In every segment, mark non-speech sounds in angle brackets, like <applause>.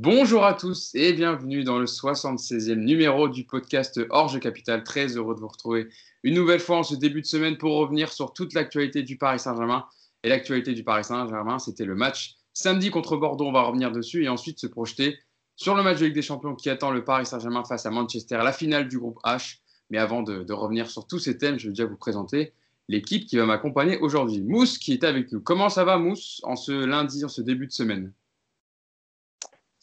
Bonjour à tous et bienvenue dans le 76e numéro du podcast Orge Capital. Très heureux de vous retrouver une nouvelle fois en ce début de semaine pour revenir sur toute l'actualité du Paris Saint-Germain. Et l'actualité du Paris Saint-Germain, c'était le match samedi contre Bordeaux. On va revenir dessus et ensuite se projeter sur le match de Ligue des Champions qui attend le Paris Saint-Germain face à Manchester, la finale du groupe H. Mais avant de, de revenir sur tous ces thèmes, je vais déjà vous présenter l'équipe qui va m'accompagner aujourd'hui. Mousse qui est avec nous. Comment ça va Mousse en ce lundi, en ce début de semaine?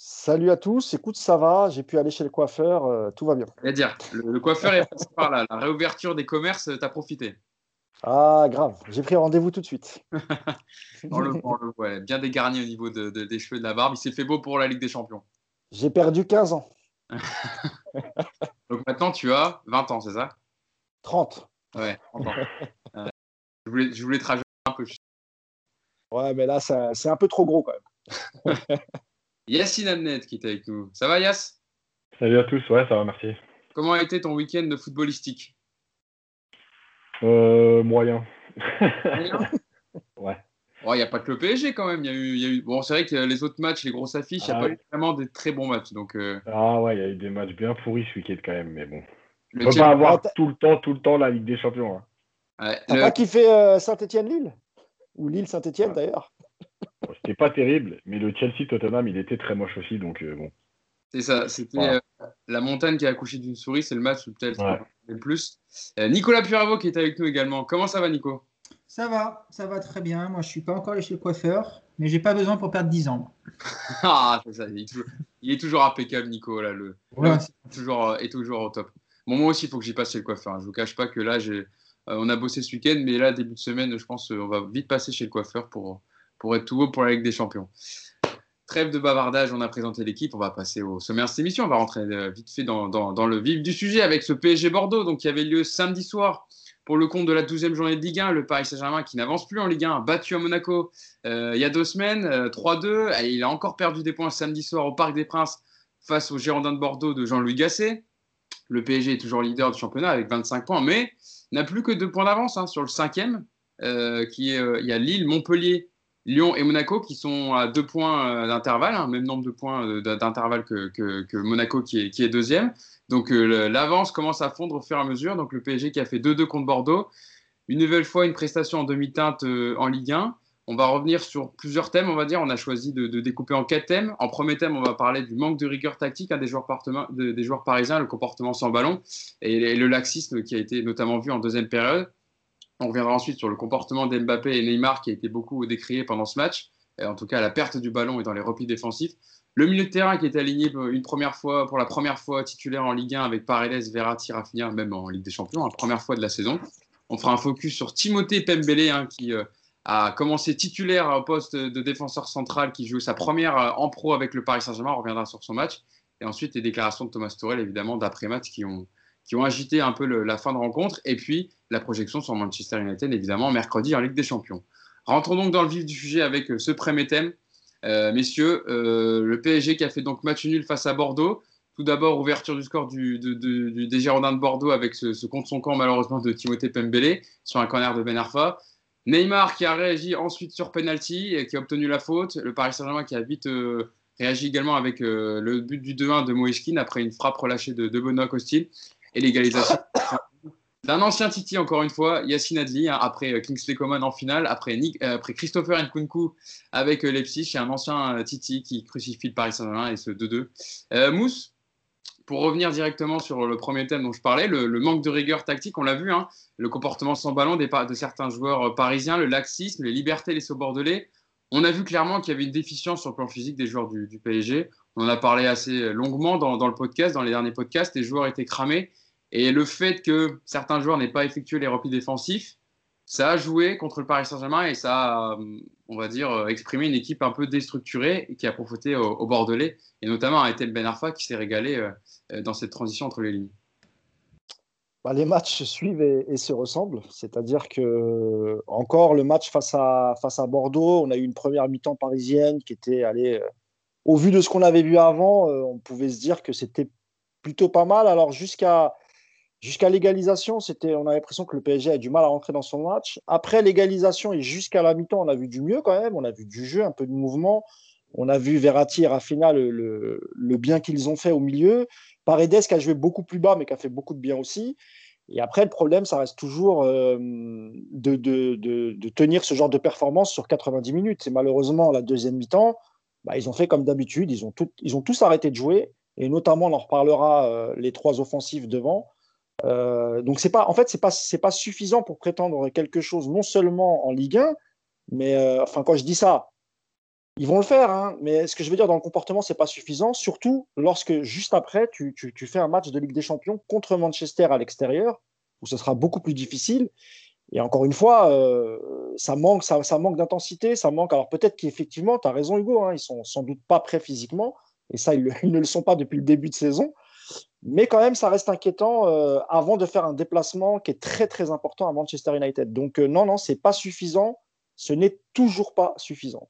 Salut à tous, écoute, ça va, j'ai pu aller chez le coiffeur, euh, tout va bien. C'est-à-dire, le, le coiffeur est passé par là, la réouverture des commerces, t'as profité. Ah, grave, j'ai pris rendez-vous tout de suite. <laughs> On le bien dégarni au niveau de- de- des cheveux et de la barbe. Il s'est fait beau pour la Ligue des Champions. J'ai perdu 15 ans, <laughs> Donc maintenant, tu as 20 ans, c'est ça? 30. Ouais, 30 ans. Euh, je, voulais, je voulais te rajouter un peu. Ouais, mais là, c'est un peu trop gros quand même. <laughs> Yacine Amnet qui est avec nous. Ça va, Yass Salut à tous, ouais, ça va, merci. Comment a été ton week-end de footballistique? Euh, moyen. <laughs> ouais. Oh, Il n'y a pas que le PSG quand même. Il y a eu, il y a eu... Bon, c'est vrai que les autres matchs, les grosses affiches, il n'y a Ah pas oui. eu vraiment des très bons matchs. Donc, euh, Ah ouais, il y a eu des matchs bien pourris ce week-end quand même, mais bon. le On peut Chelsea- pas avoir Ah, t'as- tout le temps, tout le temps la Ligue des Champions. hein. Ouais, T'as le- pas kiffé euh, Saint-Etienne-Lille Ou Lille-Saint-Etienne d'ailleurs? Bon, C'était pas terrible, mais le Chelsea-Tottenham, il était très moche aussi, donc euh, bon. C'est ça, c'était Voilà. euh, la montagne qui a accouché d'une souris, c'est le match où peut-être Ouais. le plus. Euh, Nicolas Puravo qui est avec nous également. Comment ça va, Nico? Ça va, ça va très bien. Moi, je suis pas encore allé chez le coiffeur, mais j'ai pas besoin pour perdre 10 ans. <laughs> Ah, c'est ça, il est, toujours, il est toujours impeccable, Nico. Là, le, Ouais, le- toujours, euh, est toujours au top. Bon, moi aussi, il faut que j'y passe chez le coiffeur. hein. Je vous cache pas que là, j'ai, on a bossé ce week-end, mais là, début de semaine, je pense qu'on va vite passer chez le coiffeur pour, pour être tout haut pour la Ligue des Champions. Trêve de bavardage, on a présenté l'équipe, on va passer au sommaire de cette émission. On va rentrer euh, vite fait dans, le vif du sujet avec ce PSG Bordeaux, donc qui avait lieu samedi soir pour le compte de la 12e journée de Ligue 1. Le Paris Saint-Germain qui n'avance plus en Ligue 1, battu à Monaco euh, il y a deux semaines, euh, 3-2. Et il a encore perdu des points samedi soir au Parc des Princes face aux Girondins de Bordeaux de Jean-Louis Gasset. Le PSG est toujours leader du championnat avec 25 points, mais n'a plus que deux points d'avance hein, sur le cinquième. euh, qui est, euh, il y a Lille, Montpellier, Lyon et Monaco qui sont à deux points euh, d'intervalle, hein, même nombre de points euh, d'intervalle que, Monaco qui est, deuxième. Donc euh, l'avance commence à fondre au fur et à mesure. Donc le PSG qui a fait 2-2 contre Bordeaux. Une nouvelle fois, une prestation en demi-teinte en Ligue 1. On va revenir sur plusieurs thèmes, on va dire. On a choisi de, découper en quatre thèmes. En premier thème, on va parler du manque de rigueur tactique hein, des, joueurs des joueurs parisiens, le comportement sans ballon et le laxisme qui a été notamment vu en deuxième période. On reviendra ensuite sur le comportement d'Mbappé et Neymar qui a été beaucoup décrié pendant ce match, et en tout cas la perte du ballon et dans les replis défensifs. Le milieu de terrain qui est aligné une première fois, pour la première fois titulaire en Ligue 1 avec Paredes, Verratti, Rafinha, même en Ligue des Champions, la première fois de la saison. On fera un focus sur Timothée Pembele hein, qui euh, a commencé titulaire au poste de défenseur central, qui joue sa première euh, en pro avec le Paris Saint-Germain. On reviendra sur son match. Et ensuite les déclarations de Thomas Tuchel, évidemment, d'après-match qui ont, qui ont agité un peu la fin de rencontre. Et puis la projection sur Manchester United, évidemment, mercredi en Ligue des Champions. Rentrons donc dans le vif du sujet avec euh, ce premier thème. Euh, messieurs, euh, le PSG qui a fait donc match nul face à Bordeaux. Tout d'abord, ouverture du score du, de- de- du- des Girondins de Bordeaux avec ce, contre son camp malheureusement de Timothée Pembele sur un corner de Ben Arfa. Neymar qui a réagi ensuite sur penalty et qui a obtenu la faute. Le Paris Saint-Germain qui a vite réagi également avec le but du 2-1 de Moïskine après une frappe relâchée de, de Benoît Costil et l'égalisation d'un ancien Titi encore une fois, Yacine Adli, hein, après euh, Kingsley Coman en finale, après, euh, après Christopher Nkunku avec euh, Leipzig, et un ancien euh, Titi qui crucifie le Paris Saint-Germain et ce 2-2. Euh, Mousse, pour revenir directement sur le premier thème dont je parlais, le, manque de rigueur tactique, on l'a vu, hein, le comportement sans ballon des de certains joueurs parisiens, le laxisme, les libertés laissées aux Bordelais. On a vu clairement qu'il y avait une déficience sur le plan physique des joueurs du, du PSG. On en a parlé assez longuement dans, dans le podcast, dans les derniers podcasts. Les joueurs étaient cramés. Et le fait que certains joueurs n'aient pas effectué les replis défensifs, ça a joué contre le Paris Saint-Germain et ça a, euh, on va dire, euh, exprimé une équipe un peu déstructurée qui a profité au, Bordelais, et notamment à Etel Ben Arfa qui s'est régalé euh, dans cette transition entre les lignes. Bah, les matchs suivent et, se ressemblent. C'est-à-dire que, encore le match face à, face à Bordeaux, on a eu une première mi-temps parisienne qui était, allez, euh, au vu de ce qu'on avait vu avant, on pouvait se dire que c'était plutôt pas mal. Alors, jusqu'à jusqu'à l'égalisation, c'était, on a l'impression que le PSG a du mal à rentrer dans son match. Après l'égalisation et jusqu'à la mi-temps, on a vu du mieux quand même. On a vu du jeu, un peu de mouvement. On a vu Verratti et Rafinha le, bien qu'ils ont fait au milieu. Paredes qui a joué beaucoup plus bas, mais qui a fait beaucoup de bien aussi. Et après, le problème, ça reste toujours euh, de, tenir ce genre de performance sur 90 minutes. C'est malheureusement la deuxième mi-temps. Bah, ils ont fait comme d'habitude. Ils, ont tous arrêté de jouer. Et notamment, on en reparlera euh, les trois offensifs devant. Euh, donc, c'est pas, en fait, ce n'est pas, pas suffisant pour prétendre quelque chose, non seulement en Ligue 1, mais enfin, quand je dis ça, ils vont le faire, hein, mais ce que je veux dire dans le comportement, c'est pas suffisant, surtout lorsque juste après, tu, tu, tu, fais un match de Ligue des Champions contre Manchester à l'extérieur, où ce sera beaucoup plus difficile. Et encore une fois, euh, ça manque, ça, ça manque d'intensité, ça manque. Alors peut-être qu'effectivement, tu as raison, Hugo, hein, ils sont sans doute pas prêts physiquement, et ça, ils, <laughs> ne le sont pas depuis le début de saison. Mais quand même, ça reste inquiétant euh, avant de faire un déplacement qui est très très important à Manchester United. Donc euh, non, non, c'est pas suffisant. Ce n'est toujours pas suffisant.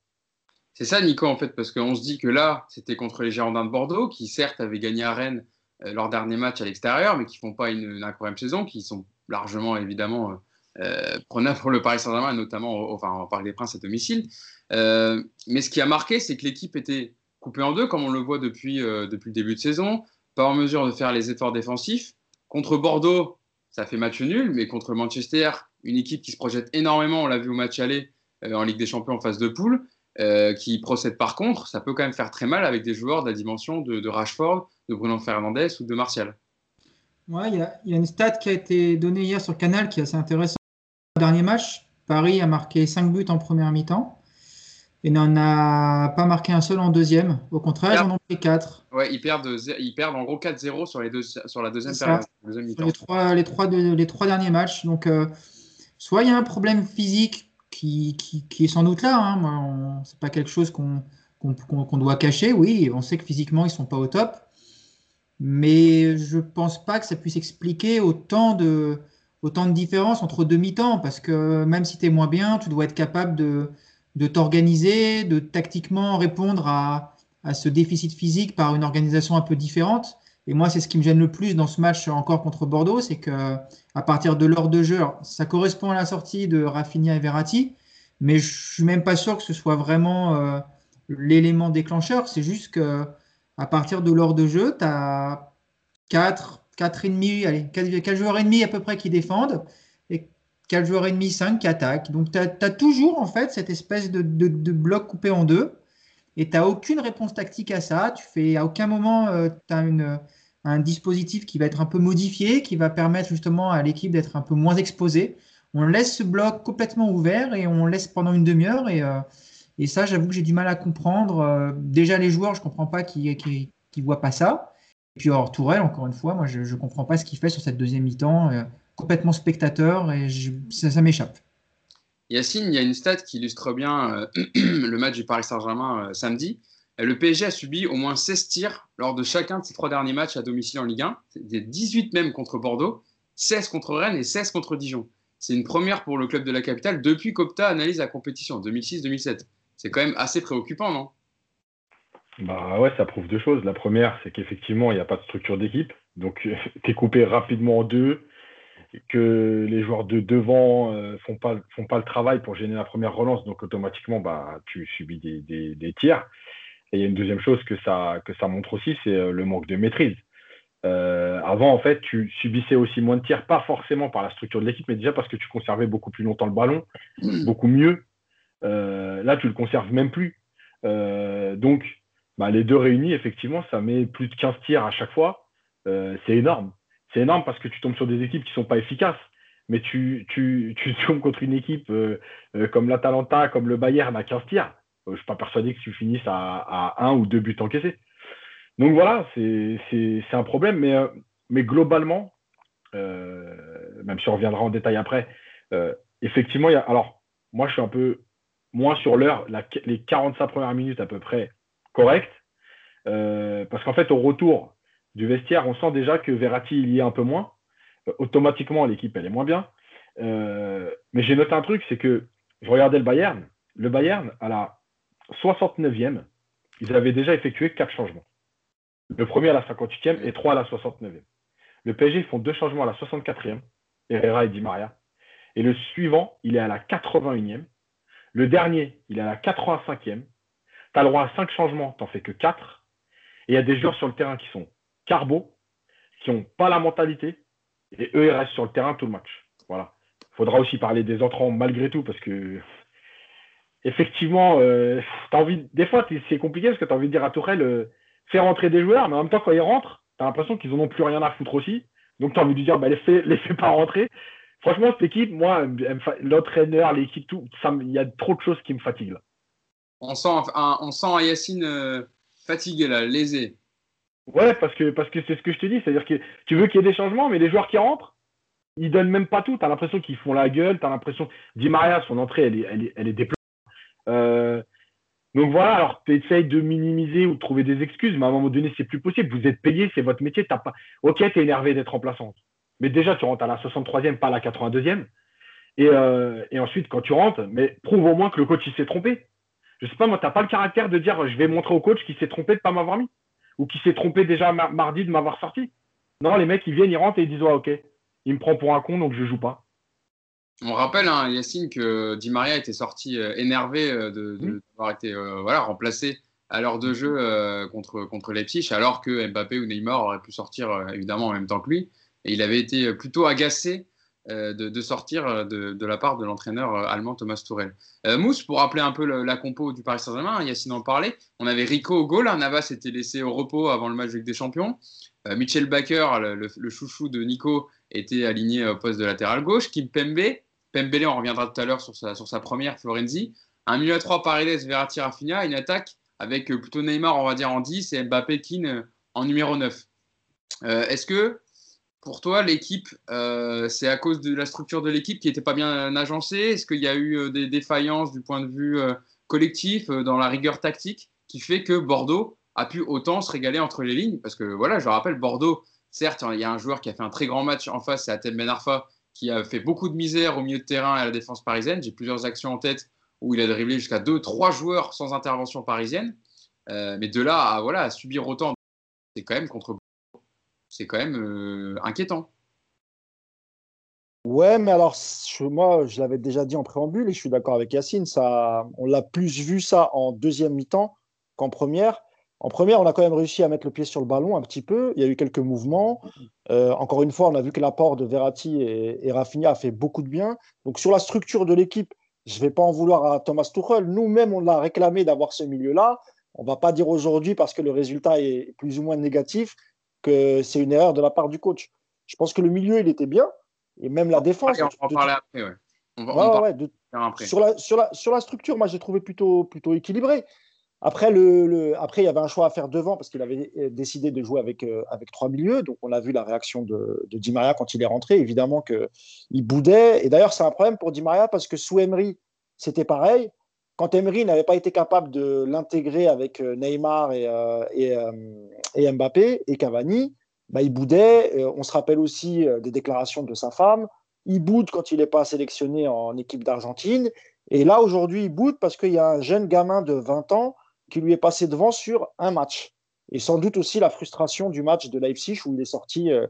C'est ça, Nico, en fait, parce qu'on se dit que là, c'était contre les Girondins de Bordeaux, qui certes avaient gagné à Rennes euh, leur dernier match à l'extérieur, mais qui font pas une, incroyable saison, qui sont largement, évidemment, euh, prenables pour le Paris Saint-Germain, notamment au, enfin, au Parc des Princes à domicile. Mais ce qui a marqué, c'est que l'équipe était coupée en deux, comme on le voit depuis, depuis le début de saison, pas en mesure de faire les efforts défensifs. Contre Bordeaux, ça fait match nul, mais contre Manchester, une équipe qui se projette énormément, on l'a vu au match aller en Ligue des Champions en phase de poule, euh, qui procède par contre, ça peut quand même faire très mal avec des joueurs de la dimension de, Rashford, de Bruno Fernandez ou de Martial. Il y, a une stat qui a été donnée hier sur Canal qui est assez intéressante. Dernier match, Paris a marqué 5 buts en première mi-temps et n'en a pas marqué un seul en deuxième. Au contraire, ils en ont pris 4. Ouais, ils perdent, ils perdent en gros 4-0 sur, les deux, sur la deuxième période. les, trois, les, trois les trois derniers matchs. Donc, euh, soit il y a un problème physique qui, est sans doute là. Hein. C'est pas quelque chose qu'on doit cacher. Oui, on sait que physiquement, ils sont pas au top. Mais je pense pas que ça puisse expliquer autant de, autant de différence entre deux mi-temps. Parce que même si tu es moins bien, tu dois être capable de, de t'organiser, de tactiquement répondre à, à ce déficit physique par une organisation un peu différente. Et moi, c'est ce qui me gêne le plus dans ce match encore contre Bordeaux, c'est que à partir de l'heure de jeu, ça correspond à la sortie de Rafinha et Verratti, mais je suis même pas sûr que ce soit vraiment euh, l'élément déclencheur. C'est juste que à partir de l'heure de jeu, tu as 4, 4 et demi, allez, 4, joueurs et demi à peu près qui défendent 4 joueurs et demi, 5 qui attaquent. Donc tu as, toujours en fait cette espèce de, bloc coupé en deux et tu n'as aucune réponse tactique à ça. Tu fais à aucun moment, euh, tu as un dispositif qui va être un peu modifié, qui va permettre justement à l'équipe d'être un peu moins exposée. On laisse ce bloc complètement ouvert et on laisse pendant une demi-heure. Et, euh, et, ça, j'avoue que j'ai du mal à comprendre. Euh, déjà, les joueurs, je ne comprends pas qu'ils ne voient pas ça. Et puis, alors, Tourelle, encore une fois, moi, je ne comprends pas ce qu'il fait sur cette deuxième mi-temps. Complètement spectateur et ça, ça m'échappe. Yacine, il y a une stat qui illustre bien <clears throat> le match du Paris Saint-Germain samedi. Le PSG a subi au moins 16 tirs lors de chacun de ses trois derniers matchs à domicile en Ligue 1. Des 18 même contre Bordeaux, 16 contre Rennes et 16 contre Dijon. C'est une première pour le club de la capitale depuis qu'Opta analyse la compétition 2006-2007. C'est quand même assez préoccupant, non? Bah ouais, ça prouve deux choses. La première, c'est qu'effectivement, il n'y a pas de structure d'équipe. Donc, <laughs> tu es coupé rapidement en deux, que les joueurs de devant ne euh, font, pas, font pas le travail pour gêner la première relance. Donc, automatiquement, bah, tu subis des, des tirs. Et il y a une deuxième chose que ça, que ça montre aussi, c'est euh, le manque de maîtrise. Euh, avant, en fait, tu subissais aussi moins de tirs, pas forcément par la structure de l'équipe, mais déjà parce que tu conservais beaucoup plus longtemps le ballon, mm. beaucoup mieux. Euh, là, tu le conserves même plus. donc, bah, les deux réunis, effectivement, ça met plus de 15 tirs à chaque fois. c'est énorme. C'est énorme parce que tu tombes sur des équipes qui ne sont pas efficaces. Mais tu, <laughs> tombes contre une équipe comme l'Atalanta, comme le Bayern à 15 tirs je ne suis pas persuadé que tu finisses à, un ou deux buts encaissés. Donc voilà, c'est un problème, mais, euh, globalement, euh, même si on reviendra en détail après, euh, effectivement, y a, alors moi je suis un peu moins sur l'heure, les 45 premières minutes à peu près correctes, parce qu'en fait au retour du vestiaire, on sent déjà que Verratti il y est un peu moins. automatiquement, l'équipe elle est moins bien. mais j'ai noté un truc, c'est que je regardais le Bayern. Le Bayern, à la 69e, ils avaient déjà effectué quatre changements. Le premier à la 58e et trois à la 69e. Le PSG, ils font deux changements à la 64e, Herrera et Di Maria. Et le suivant, il est à la 81e. Le dernier, il est à la 85e. tu as le droit à 5 changements, tu n'en fais que 4. Et il y a des joueurs sur le terrain qui sont carbo, qui n'ont pas la mentalité, et eux, ils restent sur le terrain tout le match. Voilà. Il faudra aussi parler des entrants malgré tout, parce que effectivement, euh, envie, des fois, c'est compliqué parce que tu as envie de dire à Tourelle, euh, faire rentrer des joueurs, mais en même temps, quand ils rentrent, tu as l'impression qu'ils n'en ont plus rien à foutre aussi. Donc, tu as envie de dire, bah, les fais, pas rentrer. Franchement, cette équipe, moi, l'entraîneur, l'équipe, tout, il y a trop de choses qui me fatiguent. On sent, sent Yacine euh, fatigué, là, lésé. Ouais, parce que parce que c'est ce que je te dis, c'est-à-dire que tu veux qu'il y ait des changements, mais les joueurs qui rentrent, ils donnent même pas tout. Tu as l'impression qu'ils font la gueule, tu as l'impression. Di Maria, son entrée, elle est, est euh, donc voilà, alors tu essayes de minimiser ou de trouver des excuses, mais à un moment donné, c'est plus possible. Vous êtes payé, c'est votre métier. As pas... Ok, tu es énervé d'être remplaçante. Mais déjà, tu rentres à la 63e, pas à la 82e. Et, euh, et ensuite, quand tu rentres, mais prouve au moins que le coach il s'est trompé. Je sais pas, moi, tu n'as pas le caractère de dire je vais montrer au coach qui s'est trompé de pas m'avoir mis. Ou qui s'est trompé déjà mardi de m'avoir sorti. Non, les mecs, ils viennent, ils rentrent et ils disent ouais, ok, il me prend pour un con, donc je joue pas. On rappelle, hein, Yacine, que Di Maria était sorti euh, énervé euh, d'avoir été euh, voilà, remplacé à l'heure de jeu contre, contre Leipzig, alors que Mbappé ou Neymar auraient pu sortir évidemment en même temps que lui. Et il avait été plutôt agacé de, sortir de, la part de l'entraîneur allemand Thomas Tourel. Mousse, pour rappeler un peu la compo du Paris Saint-Germain, Yacine en parlait, on avait Rico au goal, Navas s'était laissé au repos avant le match avec des champions. Michel Baker, le, chouchou de Nico, était aligné au poste de latéral gauche. Kim Pembe, Pembele, on reviendra tout à l'heure sur sa, sur sa première, Florenzi. Un milieu à 3, Paredes, Verratti, Rafinha. Une attaque avec euh, plutôt Neymar, on va dire, en 10 et Mbappé, euh, en numéro 9. Euh, est-ce que pour toi, l'équipe, c'est à cause de la structure de l'équipe qui n'était pas bien agencée? Est-ce qu'il y a eu des défaillances du point de vue collectif, dans la rigueur tactique, qui fait que Bordeaux a pu autant se régaler entre les lignes? Parce que voilà, je rappelle, Bordeaux, certes, il y a un joueur qui a fait un très grand match en face, c'est Atem Ben Arfa, qui a fait beaucoup de misère au milieu de terrain et à la défense parisienne. J'ai plusieurs actions en tête où il a dribblé jusqu'à 2-3 joueurs sans intervention parisienne. Euh, mais de là à, voilà, à subir autant, c'est quand même contre c'est quand même euh, inquiétant. Ouais, mais alors moi, je l'avais déjà dit en préambule et je suis d'accord avec Yacine. Ça, on l'a plus vu ça en deuxième mi-temps qu'en première. En première, on a quand même réussi à mettre le pied sur le ballon un petit peu. Il y a eu quelques mouvements. Euh, encore une fois, on a vu que l'apport de Verratti et, Rafinha a fait beaucoup de bien. Donc sur la structure de l'équipe, je ne vais pas en vouloir à Thomas Tuchel. Nous-mêmes, on l'a réclamé d'avoir ce milieu-là. On ne va pas dire aujourd'hui, parce que le résultat est plus ou moins négatif, que c'est une erreur de la part du coach. Je pense que le milieu, il était bien. Et même la défense. on va en parler après, ouais. On va, après. Sur, la, sur, la, sur la structure, moi, j'ai trouvé plutôt, plutôt équilibré. Après, le, après, il y avait un choix à faire devant parce qu'il avait euh, décidé de jouer avec, euh, avec trois milieux. Donc, on a vu la réaction de, de Di Maria quand il est rentré. Évidemment qu'il boudait. Et d'ailleurs, c'est un problème pour Di Maria parce que sous Emery, c'était pareil. Quand Emery n'avait pas été capable de l'intégrer avec euh, Neymar et, et, et, Mbappé et Cavani, bah, il boudait. On se rappelle aussi des déclarations de sa femme. Il boude quand il n'est pas sélectionné en équipe d'Argentine. Et là, aujourd'hui, il boude parce qu'il y a un jeune gamin de 20 ans qui lui est passé devant sur un match. Et sans doute aussi la frustration du match de Leipzig où il est sorti, euh,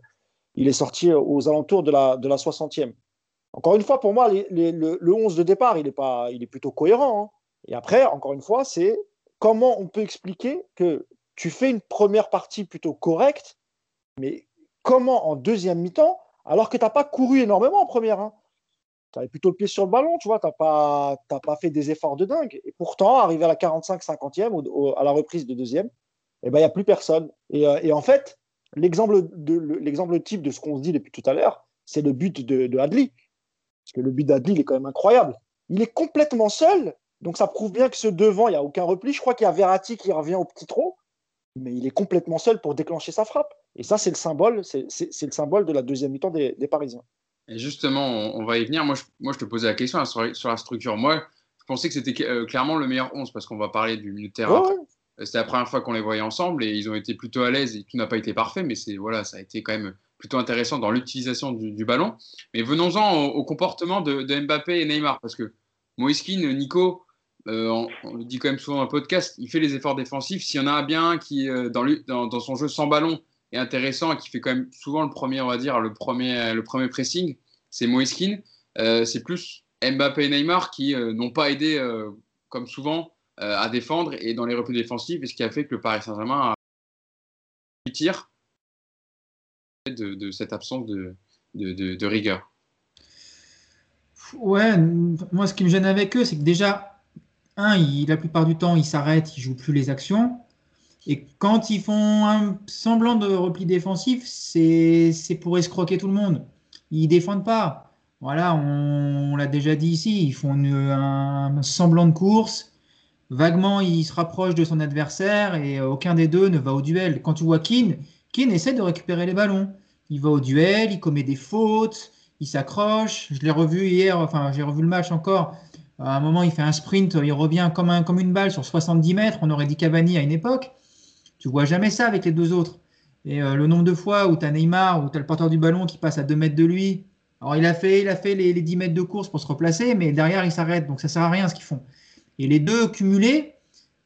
il est sorti aux alentours de la, de la 60e. Encore une fois, pour moi, le, 11 de départ, il est, pas, il est plutôt cohérent. Hein. Et après, encore une fois, c'est comment on peut expliquer que tu fais une première partie plutôt correcte, mais comment en deuxième mi-temps, alors que tu n'as pas couru énormément en première hein tu avais plutôt le pied sur le ballon, tu vois, tu n'as pas, pas fait des efforts de dingue. Et pourtant, arrivé à la 45-50e, à la reprise de deuxième, eh ben, il n'y a plus personne. Euh, et, en fait, l'exemple type de ce qu'on se dit depuis tout à l'heure, c'est le but de, de, Hadley. Parce que le but d'Adli, il est quand même incroyable. Il est complètement seul, donc ça prouve bien que ce devant, il n'y a aucun repli. Je crois qu'il y a Verratti qui revient au petit trot, mais il est complètement seul pour déclencher sa frappe. Et ça, c'est le symbole, c'est le symbole de la deuxième mi-temps des Parisiens. Et justement, on, va y venir. Moi je, moi, je te posais la question sur, la structure. Moi, je pensais que c'était euh, clairement le meilleur 11 parce qu'on va parler du milieu de terrain. C'était la première fois qu'on les voyait ensemble et ils ont été plutôt à l'aise et tout n'a pas été parfait, mais c'est voilà, ça a été quand même plutôt intéressant dans l'utilisation du, ballon. Mais venons-en au, comportement de, Mbappé et Neymar parce que Moiskin, Nico, euh, on, le dit quand même souvent dans le podcast, il fait les efforts défensifs. S'il y en a un bien qui, euh, dans, son jeu sans ballon, intéressant et qui fait quand même souvent le premier, on va dire, le premier, le premier pressing, c'est Moiskin. Euh, c'est plus Mbappé et Neymar qui euh, n'ont pas aidé, comme souvent, à défendre et dans les replis défensifs, et ce qui a fait que le Paris Saint-Germain a tir de, cette absence de, rigueur. Ouais, moi ce qui me gêne avec eux, c'est que déjà, un, la plupart du temps, ils s'arrêtent, ils jouent plus les actions. Et quand ils font un semblant de repli défensif, c'est pour escroquer tout le monde. Ils défendent pas. Voilà, on, l'a déjà dit ici, ils font un, semblant de course. Vaguement, ils se rapprochent de son adversaire et aucun des deux ne va au duel. Quand tu vois Keane, Keane essaie de récupérer les ballons. Il va au duel, il commet des fautes, il s'accroche. Je l'ai revu hier, enfin, j'ai revu le match encore. À un moment, il fait un sprint, il revient comme, un, comme une balle sur 70 mètres. On aurait dit Cavani à une époque. Tu vois jamais ça avec les deux autres. Et euh, le nombre de fois où tu as Neymar, où tu as le porteur du ballon qui passe à 2 mètres de lui. Alors, il a fait, il a fait les, 10 mètres de course pour se replacer, mais derrière, il s'arrête. Donc, ça sert à rien ce qu'ils font. Et les deux cumulés,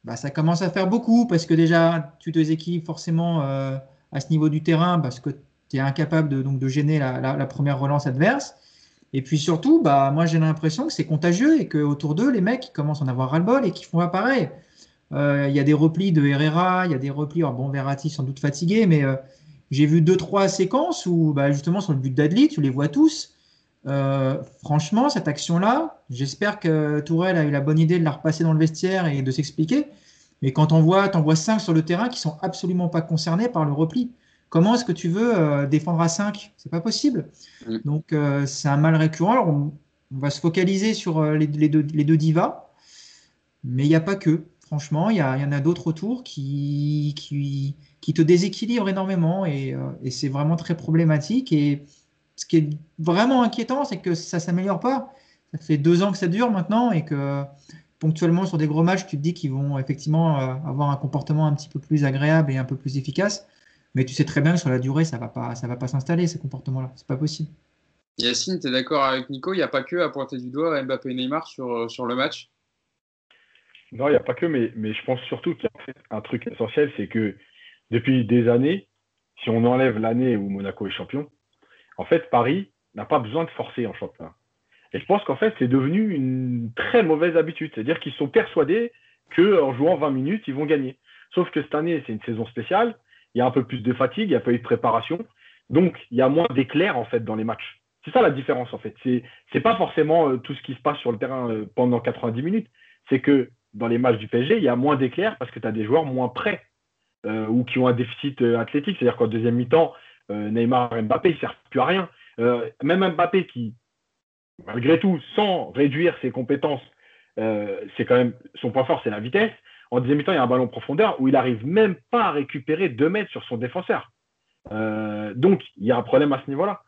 bah, ça commence à faire beaucoup parce que déjà, tu te déséquilibres forcément euh, à ce niveau du terrain parce que tu es incapable de, donc, de gêner la, première relance adverse. Et puis surtout, bah, moi j'ai l'impression que c'est contagieux et qu'autour d'eux, les mecs commencent à en avoir ras-le-bol et qu'ils font pareil. Euh, il y a des replis de Herrera, il y a des replis, bon, Verratti sans doute fatigué, mais euh, j'ai vu deux, trois séquences où, bah, justement, sur le but d'Adli, tu les vois tous. Euh, franchement, cette action-là, j'espère que Tourelle a eu la bonne idée de la repasser dans le vestiaire et de s'expliquer. Mais quand on voit, t'en vois cinq sur le terrain qui sont absolument pas concernés par le repli. Comment est-ce que tu veux défendre à 5 C'est pas possible. Mm. Donc c'est un mal récurrent. on, va se focaliser sur les, deux, les deux divas, mais il n'y a pas que. Franchement, il y, en a d'autres autour qui, qui, te déséquilibrent énormément et, euh, et c'est vraiment très problématique. Et ce qui est vraiment inquiétant, c'est que ça ne s'améliore pas. Ça fait deux ans que ça dure maintenant et que ponctuellement sur des gros matchs, tu te dis qu'ils vont effectivement euh, avoir un comportement un petit peu plus agréable et un peu plus efficace. Mais tu sais très bien que sur la durée, ça ne va pas, ça va pas s'installer, ces comportements-là. C'est pas possible. Yacine, tu es d'accord avec Nico? Il n'y a pas que à pointer du doigt Mbappé et Neymar sur, sur le match? Non, il n'y a pas que, mais, mais je pense surtout qu'il y a un truc essentiel, c'est que depuis des années, si on enlève l'année où Monaco est champion, en fait, Paris n'a pas besoin de forcer en championnat. Et je pense qu'en fait, c'est devenu une très mauvaise habitude. C'est-à-dire qu'ils sont persuadés qu'en jouant 20 minutes, ils vont gagner. Sauf que cette année, c'est une saison spéciale. Il y a un peu plus de fatigue, il n'y a pas eu de préparation. Donc, il y a moins d'éclairs, en fait, dans les matchs. C'est ça la différence, en fait. C'est, n'est pas forcément euh, tout ce qui se passe sur le terrain euh, pendant 90 minutes. C'est que dans les matchs du PSG, il y a moins d'éclairs parce que tu as des joueurs moins prêts euh, ou qui ont un déficit athlétique. C'est-à-dire qu'en deuxième mi-temps, Neymar Mbappé, ils ne servent plus à rien. même Mbappé qui, malgré tout, sans réduire ses compétences, c'est quand même son point fort, c'est la vitesse. En deuxième mi-temps, il y a un ballon profondeur où il n'arrive même pas à récupérer deux mètres sur son défenseur. donc, il y a un problème à ce niveau-là.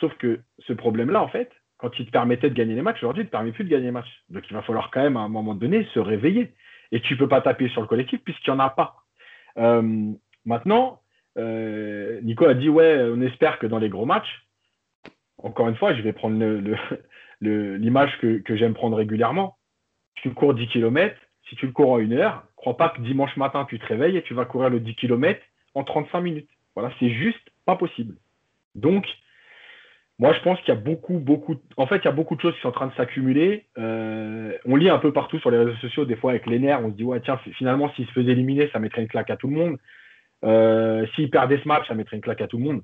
Sauf que ce problème-là, en fait, quand il te permettait de gagner les matchs, aujourd'hui, il ne te permet plus de gagner les matchs. Donc, il va falloir quand même, à un moment donné, se réveiller. Et tu ne peux pas taper sur le collectif puisqu'il n'y en a pas. Euh, maintenant, euh, Nico a dit, ouais, on espère que dans les gros matchs, encore une fois, je vais prendre <laughs> l'image que, j'aime prendre régulièrement. Tu cours 10 km, si tu le cours en une heure, crois pas que dimanche matin, tu te réveilles et tu vas courir le 10 km en 35 minutes. Voilà, c'est juste pas possible. Donc, moi, je pense qu'il y a beaucoup, beaucoup. En fait, il y a beaucoup de choses qui sont en train de s'accumuler. Euh, on lit un peu partout sur les réseaux sociaux, des fois avec les nerfs, on se dit ouais, tiens, finalement, s'il se faisait éliminer, ça mettrait une claque à tout le monde. Euh, s'il perdait ce match, ça mettrait une claque à tout le monde.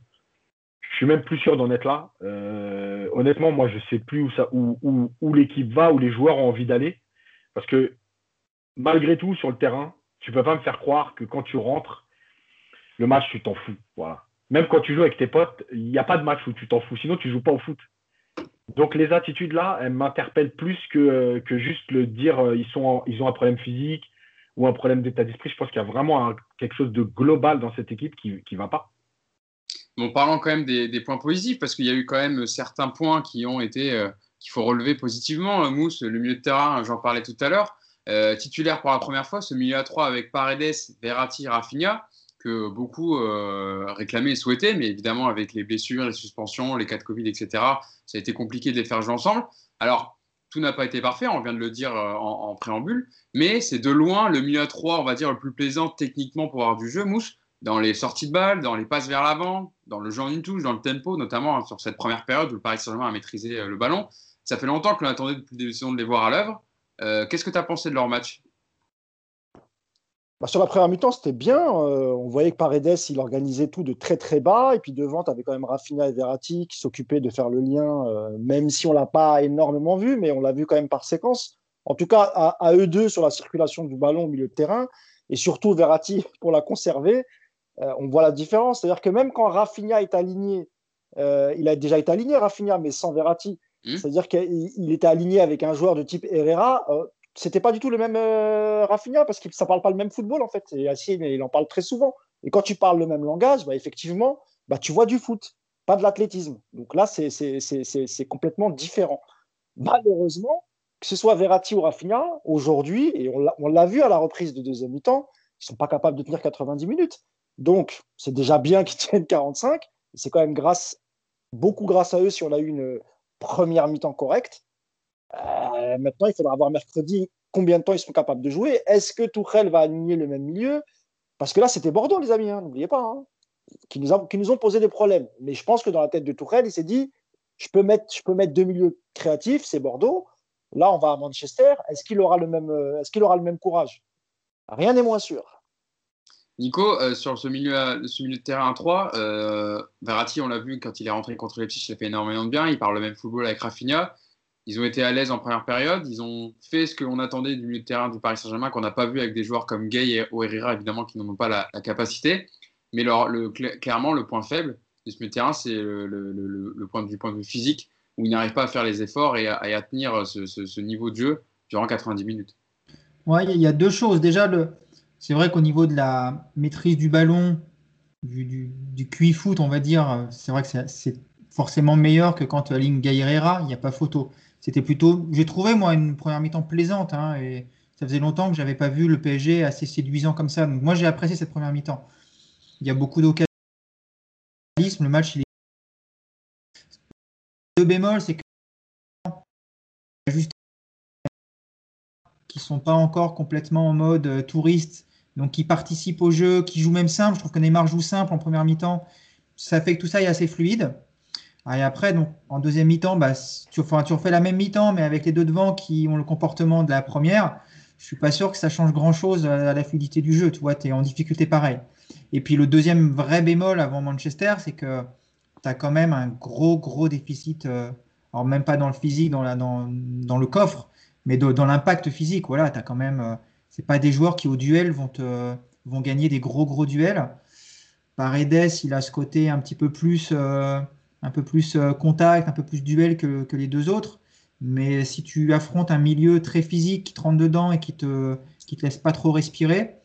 Je suis même plus sûr d'en être là. Euh, honnêtement, moi, je ne sais plus où, l'équipe va, où les joueurs ont envie d'aller. Parce que malgré tout, sur le terrain, tu ne peux pas me faire croire que quand tu rentres, le match, tu t'en fous. Voilà même quand tu joues avec tes potes, il n'y a pas de match où tu t'en fous. Sinon, tu joues pas au foot. Donc les attitudes là, elles m'interpellent plus que, juste le dire euh, ils ont un problème physique ou un problème d'état d'esprit. Je pense qu'il y a vraiment quelque chose de global dans cette équipe qui ne va pas. Bon, parlons quand même des, points positifs, parce qu'il y a eu quand même certains points qui ont été euh, qu'il faut relever positivement. Mousse, le milieu de terrain, j'en parlais tout à l'heure, titulaire pour la première fois, ce milieu à 3 avec Paredes, Verratti, Rafinha que beaucoup euh, réclamaient et souhaitaient, mais évidemment avec les blessures, les suspensions, les cas de Covid, etc., ça a été compliqué de les faire jouer ensemble. Alors, tout n'a pas été parfait, on vient de le dire euh, en, préambule, mais c'est de loin le milieu à 3, on va dire, le plus plaisant techniquement pour avoir du jeu, Mousse, dans les sorties de balles, dans les passes vers l'avant, dans le jeu en une touche, dans le tempo, notamment hein, sur cette première période où le Paris Saint-Germain a maîtrisé euh, le ballon. Ça fait longtemps que l'on attendait depuis des saisons de les voir à l'œuvre. Qu'est-ce que tu as pensé de leur match? Bah, sur la première mi-temps, c'était bien. Euh, on voyait que Paredes, il organisait tout de très très bas. Et puis devant, tu avais quand même Rafinha et Verratti qui s'occupaient de faire le lien, euh, même si on ne l'a pas énormément vu, mais on l'a vu quand même par séquence. En tout cas, à, eux deux sur la circulation du ballon au milieu de terrain, et surtout Verratti <laughs> pour la conserver, euh, on voit la différence. C'est-à-dire que même quand Rafinha est aligné, il a déjà été aligné, Rafinha, mais sans Verratti. Mmh. C'est-à-dire qu'il était aligné avec un joueur de type Herrera c'était pas du tout le même euh, Rafinha parce que ça parle pas le même football en fait. Et Yacine, il en parle très souvent. Et quand tu parles le même langage, bah, effectivement, bah, tu vois du foot, pas de l'athlétisme. Donc là, c'est complètement différent. Malheureusement, que ce soit Verratti ou Rafinha, aujourd'hui, et on l'a vu à la reprise de deuxième mi-temps, ils sont pas capables de tenir 90 minutes. Donc, c'est déjà bien qu'ils tiennent 45. C'est quand même grâce, beaucoup grâce à eux si on a eu une première mi-temps correcte. Euh, maintenant, il faudra voir mercredi combien de temps ils sont capables de jouer. Est-ce que Tourelle va aligner le même milieu? Parce que là, c'était Bordeaux, les amis, hein, n'oubliez pas, hein, qui, nous ont posé des problèmes. Mais je pense que dans la tête de Tourelle, il s'est dit je peux, mettre, je peux mettre deux milieux créatifs, c'est Bordeaux. Là, on va à Manchester. Est-ce qu'il aura, euh, est qu'il aura le même courage? Rien n'est moins sûr. Nico, euh, sur ce milieu, ce milieu de terrain 3, Verratti, on l'a vu quand il est rentré contre les il a fait énormément de bien. Il parle le même football avec Rafinha ils ont été à l'aise en première période. Ils ont fait ce qu'on attendait du milieu de terrain du Paris Saint-Germain, qu'on n'a pas vu avec des joueurs comme Gay et Herrera, évidemment, qui n'en ont pas la, capacité. Mais le, clairement, le point faible de ce milieu de terrain, c'est le, point de vue, physique, où ils n'arrivent pas à faire les efforts et à, tenir ce, niveau de jeu durant 90 minutes. Oui, il y a deux choses. Déjà, c'est vrai qu'au niveau de la maîtrise du ballon, du, du, QI foot, on va dire, c'est vrai que c'est forcément meilleur que quand tu alignes Gay Herrera, il n'y a pas photo c'était plutôt. J'ai trouvé, moi, une première mi-temps plaisante. Hein, et ça faisait longtemps que je n'avais pas vu le PSG assez séduisant comme ça. Donc, moi, j'ai apprécié cette première mi-temps. Il y a beaucoup d'occasions. Le match, il est. Le bémol, c'est que. Juste qui sont pas encore complètement en mode euh, touriste, donc qui participent au jeu, qui jouent même simple. Je trouve que Neymar joue simple en première mi-temps. Ça fait que tout ça est assez fluide. Et après, donc, en deuxième mi-temps, bah, tu, refais la même mi-temps, mais avec les deux devant qui ont le comportement de la première. Je suis pas sûr que ça change grand-chose à la fluidité du jeu. Tu vois, tu es en difficulté pareil. Et puis le deuxième vrai bémol avant Manchester, c'est que tu as quand même un gros, gros déficit. Euh, alors même pas dans le physique, dans, la, dans, dans le coffre, mais dans l'impact physique. Voilà, tu as quand même. Euh, c'est pas des joueurs qui au duel vont, gagner des gros, gros duels. Paredes, il a ce côté un petit peu plus. Euh, un peu plus euh, contact, un peu plus duel que, les deux autres. Mais si tu affrontes un milieu très physique qui te rentre dedans et qui te, te laisse pas trop respirer,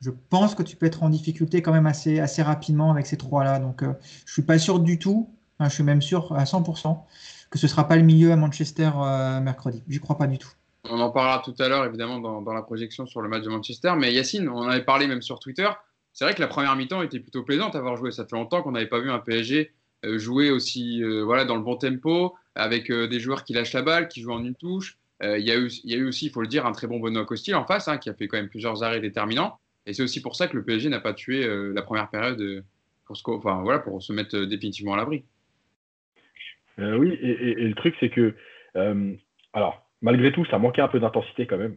je pense que tu peux être en difficulté quand même assez, rapidement avec ces trois-là. Donc, euh, je suis pas sûr du tout, je suis même sûr à 100% que ce sera pas le milieu à Manchester euh, mercredi. J'y crois pas du tout. On en parlera tout à l'heure, évidemment, dans, la projection sur le match de Manchester. Mais Yacine, on en avait parlé même sur Twitter. C'est vrai que la première mi-temps était plutôt plaisante à avoir joué. Ça fait longtemps qu'on n'avait pas vu un PSG euh, jouer aussi euh, voilà, dans le bon tempo, avec euh, des joueurs qui lâchent la balle, qui jouent en une touche. Il y, a eu, aussi, il faut le dire, un très bon Benoît Costil en face, hein, qui a fait quand même plusieurs arrêts déterminants. Et c'est aussi pour ça que le PSG n'a pas tué la première période pour se mettre définitivement à l'abri. oui, et, le truc, c'est que, alors, malgré tout, ça manquait un peu d'intensité quand même.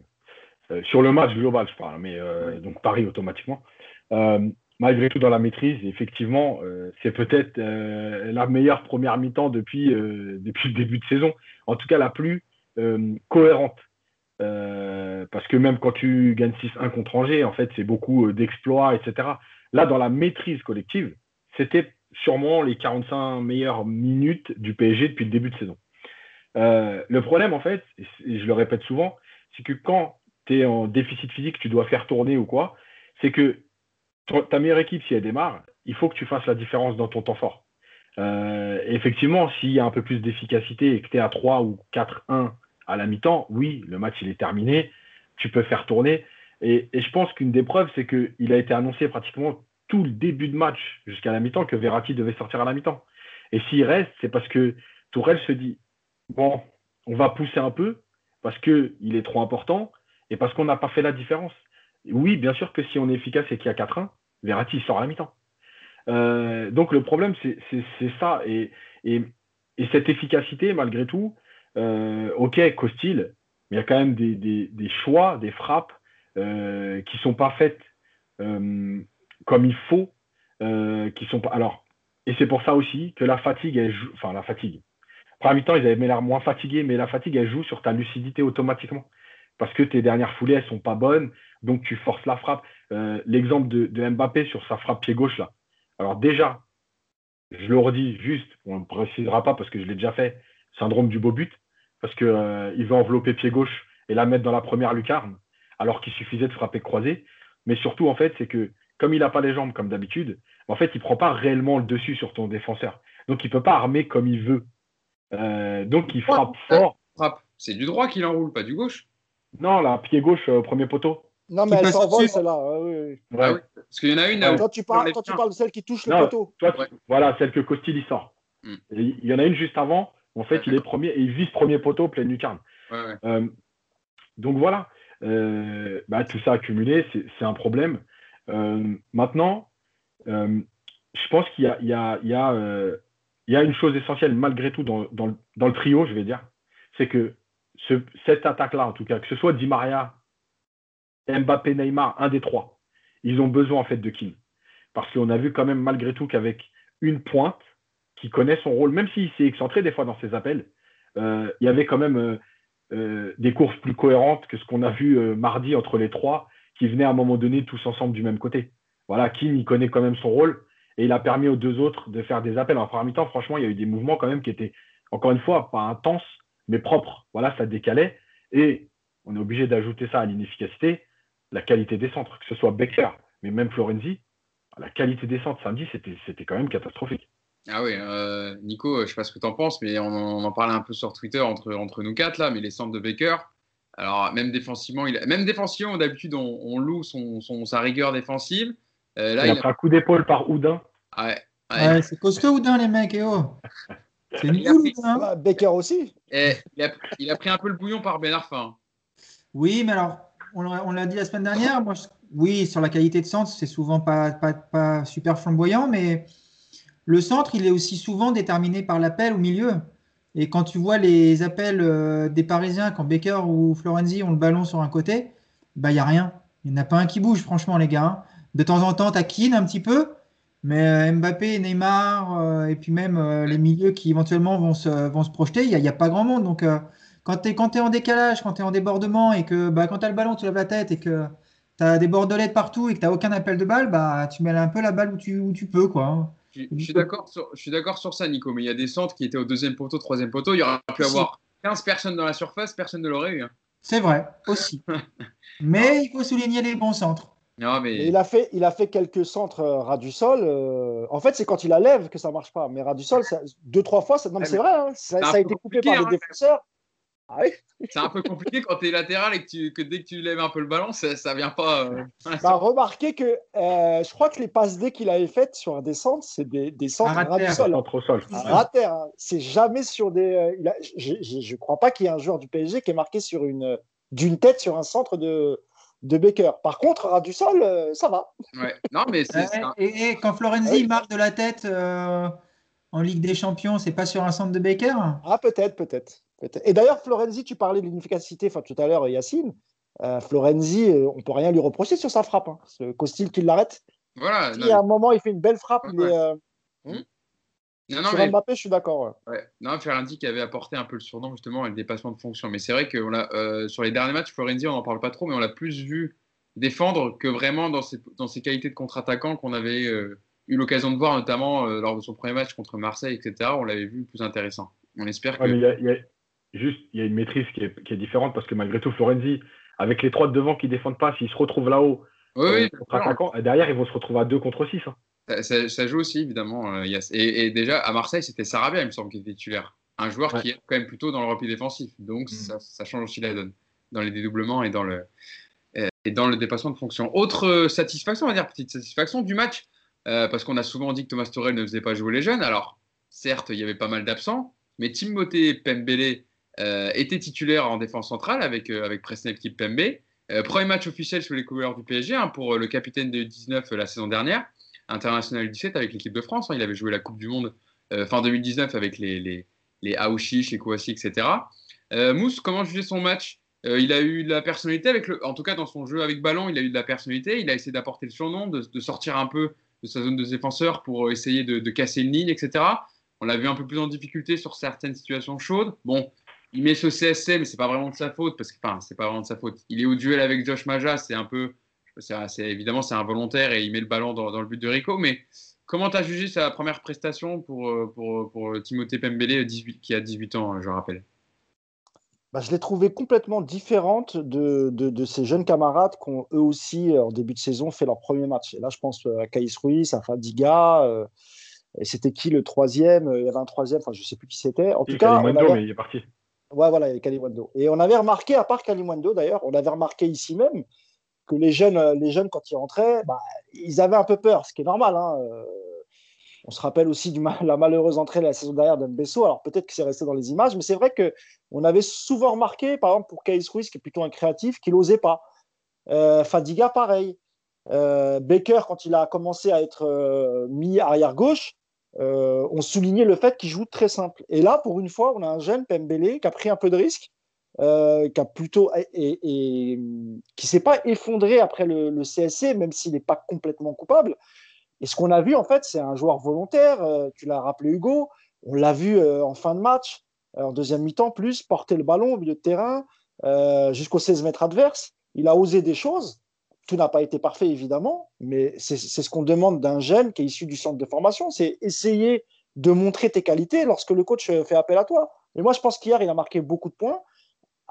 sur le match global, je parle, mais donc Paris automatiquement malgré tout dans la maîtrise. Effectivement, euh, c'est peut-être euh, la meilleure première mi-temps depuis, euh, depuis le début de saison. En tout cas, la plus cohérente. parce que même quand tu gagnes 6-1 contre Angers, en fait, c'est beaucoup d'exploits, etc. Là, dans la maîtrise collective, c'était sûrement les 45 meilleures minutes du PSG depuis le début de saison. Le problème, en fait, et je le répète souvent, c'est que quand tu es en déficit physique, tu dois faire tourner ou quoi, c'est que ta meilleure équipe, si elle démarre, il faut que tu fasses la différence dans ton temps fort. Euh, effectivement, s'il y a un peu plus d'efficacité et que tu es à 3 ou 4-1 à la mi-temps, oui, le match il est terminé, tu peux faire tourner. Et, je pense qu'une des preuves, c'est qu'il a été annoncé pratiquement tout le début de match jusqu'à la mi-temps que Verratti devait sortir à la mi-temps. Et s'il reste, c'est parce que Tourelle se dit bon, on va pousser un peu parce qu'il est trop important et parce qu'on n'a pas fait la différence. Oui, bien sûr que si on est efficace et qu'il y a 4-1, Verratti sort à la mi-temps. Euh, donc le problème, c'est ça. Et, cette efficacité, malgré tout, euh, ok, Costil, mais il y a quand même des, choix, des frappes euh, qui ne sont pas faites comme il faut, qui sont pas. Alors, et c'est pour ça aussi que la fatigue, enfin la fatigue. Première mi-temps, ils avaient l'air moins fatigués, mais la fatigue, elle joue sur ta lucidité automatiquement. Parce que tes dernières foulées, elles sont pas bonnes, donc tu forces la frappe. L'exemple de, de, Mbappé sur sa frappe pied gauche, là. Alors déjà, je le redis juste, on ne précisera pas parce que je l'ai déjà fait, syndrome du beau but, parce qu'il euh, veut envelopper pied gauche et la mettre dans la première lucarne, alors qu'il suffisait de frapper croisé. Mais surtout, en fait, c'est que comme il n'a pas les jambes comme d'habitude, en fait, il ne prend pas réellement le dessus sur ton défenseur. Donc, il ne peut pas armer comme il veut. Euh, donc, il frappe fort. C'est du droit qu'il enroule, pas du gauche. Non, là, pied gauche euh, premier poteau. Non, mais elle s'envole, celle-là. oui, ah oui. Parce qu'il y en a une. Euh, quand, tu parles, quand tu parles de celle qui touche le poteau. Voilà, celle que Costil y sort. Hmm. Il y en a une juste avant. En fait, il est premier et il vise premier poteau plein lucarne. Euh, donc voilà. Euh, bah, tout ça accumulé, c'est un problème. maintenant, je pense qu'il y a, il y, a, il y, a, il y a une chose essentielle malgré tout dans, le trio, je vais dire. C'est que ce, cette attaque-là, en tout cas, que ce soit Di Maria Mbappé, Neymar, un des trois. Ils ont besoin en fait de Kim. Parce qu'on a vu quand même malgré tout qu'avec une pointe qui connaît son rôle, même s'il s'est excentré des fois dans ses appels, euh, il y avait quand même euh, euh, des courses plus cohérentes que ce qu'on a vu mardi entre les trois, qui venaient à un moment donné tous ensemble du même côté. Voilà, Kim, il connaît quand même son rôle et il a permis aux deux autres de faire des appels. En première mi-temps, franchement, il y a eu des mouvements quand même qui étaient, encore une fois, pas intenses, mais propres. Voilà, ça décalait. Et on est obligé d'ajouter ça à l'inefficacité la qualité des centres, que ce soit Becker, mais même Florenzi, la qualité des centres samedi, c'était quand même catastrophique. Ah oui, euh, Nico, je ne sais pas ce que tu en penses, mais on, en parlait un peu sur Twitter entre, entre nous quatre, là, mais les centres de Becker, alors même défensivement, il, même défensivement d'habitude, on, loue son, sa rigueur défensive. Euh, là, il, a pris un coup d'épaule par Houdin. Ouais, c'est costaud Houdin, les mecs, et oh. <laughs> C'est ah, Becker aussi. Et il, a, pris un peu le bouillon par Ben Arfa. Oui, mais alors, on l'a dit la semaine dernière, moi, oui, sur la qualité de centre, c'est souvent pas, pas, super flamboyant, mais le centre, il est aussi souvent déterminé par l'appel au milieu. Et quand tu vois les appels euh, des Parisiens, quand Becker ou Florenzi ont le ballon sur un côté, bah il n'y a rien. Il n'y en a pas un qui bouge, franchement, les gars. Hein. De temps en temps, as un petit peu, mais euh, Mbappé, Neymar, euh, et puis même les milieux qui éventuellement vont se, vont se projeter, il n'y a, a, pas grand monde. Donc, quand tu es, es, en décalage, quand tu es en débordement et que bah, quand tu as le ballon, tu lèves la tête et que tu as des bordelettes partout et que tu n'as aucun appel de balle, bah, tu mets un peu la balle où tu, où tu peux. Quoi. Je, je suis d'accord sur, sur, ça, Nico, mais il y a des centres qui étaient au deuxième poteau, troisième poteau. Il y aurait pu avoir 15 personnes dans la surface, personne ne l'aurait eu. Hein. C'est vrai, aussi. <laughs> mais il faut souligner les bons centres. Non, mais... il, a fait, il a fait quelques centres euh, ras du sol. Euh, en fait, c'est quand il la lève que ça marche pas. Mais ras du sol, deux, trois fois, ça... c'est vrai. Hein. Ça, a été coupé par les hein. défenseurs. Ah c'est un peu compliqué quand tu es latéral et que, dès que tu lèves un peu le ballon, ça, ça vient pas. Euh, bah, <laughs> remarquez que euh, je crois que les passes D qu'il avait faites sur un descente, c'est des, des centres ras du sol. Hein. terre. Hein. C'est jamais sur des. Euh, je ne crois pas qu'il y ait un joueur du PSG qui est marqué sur une d'une tête sur un centre de, de Baker. Par contre, ras du sol, ça va. Ouais. Non, mais et, quand Florenzi marque de la tête en Ligue des Champions, c'est pas sur un centre de Baker? Ah, peut-être, peut-être. Et d'ailleurs, Florenzi, tu parlais de l'inefficacité, enfin tout à l'heure, Yacine. Euh, Florenzi, euh, on peut rien lui reprocher sur sa frappe. Hein. Ce Costil qui l'arrête. Voilà. Si à un moment il fait une belle frappe, il est. Euh, non, non, sur Mbappé, je suis d'accord. Ouais. Non, Florenzi qui avait apporté un peu le surnom justement et le dépassement de fonction. Mais c'est vrai que on sur les derniers matchs, Florenzi, on n'en parle pas trop, mais on l'a plus vu défendre que vraiment dans ses, dans ses qualités de contre-attaquant qu'on avait eu l'occasion de voir, notamment lors de son premier match contre Marseille, etc. On l'avait vu plus intéressant. On espère que. Juste, il y a une maîtrise qui est, qui est, différente parce que malgré tout, Florenzi, avec les trois de devant qui ne défendent pas, s'ils se retrouvent là-haut, oui, euh, derrière, ils vont se retrouver à 2 contre 6. Hein. Ça, joue aussi, évidemment. Euh, et, et, déjà, à Marseille, c'était Sarabia, il me semble, qui était titulaire. Un joueur qui est quand même plutôt dans le repli défensif. Donc, mm. ça, ça, change aussi la donne dans les dédoublements et dans le, et dans le dépassement de fonction. Autre satisfaction, on va dire, petite satisfaction du match, euh, parce qu'on a souvent dit que Thomas Torel ne faisait pas jouer les jeunes. Alors, certes, il y avait pas mal d'absents, mais Timothée Pembele euh, était titulaire en défense centrale avec, euh, avec Presnel Kipembe. Euh, premier match officiel sous les couleurs du PSG hein, pour le capitaine de 19 la saison dernière, international 17 avec l'équipe de France. Hein. il avait joué la Coupe du Monde fin 2019 avec les, les, les Aouchiche, les Kouassi, etc. Mousse, comment juger son match? Euh, il a eu de la personnalité, avec le, en tout cas dans son jeu avec ballon, il a eu de la personnalité. Il a essayé d'apporter le surnom, de, sortir un peu de sa zone de défenseur pour essayer de, de casser une ligne, etc. On l'a vu un peu plus en difficulté sur certaines situations chaudes. Bon, il met ce CSC, mais c'est pas vraiment de sa faute parce que, enfin, c'est pas vraiment de sa faute. Il est au duel avec Josh Maja, c'est un peu, c'est évidemment c'est involontaire et il met le ballon dans, dans le but de Rico. Mais comment tu as jugé sa première prestation pour, pour, pour Timothée Pembele, 18, qui a 18 ans, je rappelle? Bah, je l'ai trouvé complètement différente de, de, de, ces jeunes camarades qui ont eux aussi, en début de saison, fait leur premier match. Et là, je pense à Caïs Ruiz, à Fadiga. Euh, et c'était qui le troisième? Il y avait un troisième, enfin, je ne sais plus qui c'était. En tout cas, on avait... mais il est parti. Ouais, voilà, il y Kalimwando. Et on avait remarqué, à part Kalimwando d'ailleurs, on avait remarqué ici même que les jeunes, les jeunes quand ils rentraient, bah, ils avaient un peu peur, ce qui est normal. Hein. Euh, on se rappelle aussi de la malheureuse entrée de la saison dernière d'Mbesso. Alors peut-être que c'est resté dans les images, mais c'est vrai qu'on avait souvent remarqué, par exemple pour Kais Ruiz, qui est plutôt un créatif, qu'il n'osait pas. Euh, Fadiga, pareil. Euh, Baker, quand il a commencé à être euh, mis arrière gauche, on soulignait le fait qu'il joue très simple. Et là, pour une fois, on a un jeune Pembele qui a pris un peu de risque, qui a plutôt et, qui s'est pas effondré après le, CSC, même s'il n'est pas complètement coupable. Et ce qu'on a vu, en fait, c'est un joueur volontaire. Euh, tu l'as rappelé, Hugo. On l'a vu euh, en fin de match, euh, en deuxième mi-temps, plus porter le ballon au milieu de terrain jusqu'aux 16 mètres adverses. Il a osé des choses. Tout n'a pas été parfait, évidemment, mais c'est ce qu'on demande d'un jeune qui est issu du centre de formation. C'est essayer de montrer tes qualités lorsque le coach fait appel à toi. Et moi, je pense qu'hier, il a marqué beaucoup de points.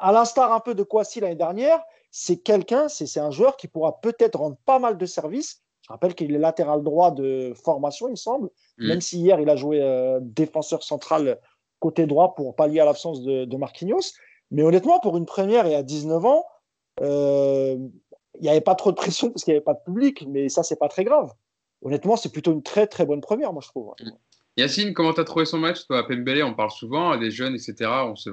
À l'instar un peu de Kwasi l'année dernière, c'est quelqu'un, c'est un joueur qui pourra peut-être rendre pas mal de services je rappelle qu'il est latéral droit de formation, il me semble, mm. même si hier il a joué euh, défenseur central côté droit pour pallier à l'absence de, Marquinhos. Mais honnêtement, pour une première et à 19 ans, euh, il n'y avait pas trop de pression parce qu'il n'y avait pas de public, mais ça, c'est pas très grave. Honnêtement, c'est plutôt une très très bonne première, moi je trouve. Yacine, comment tu trouvé son match Toi, à Pembele, on parle souvent des jeunes, etc.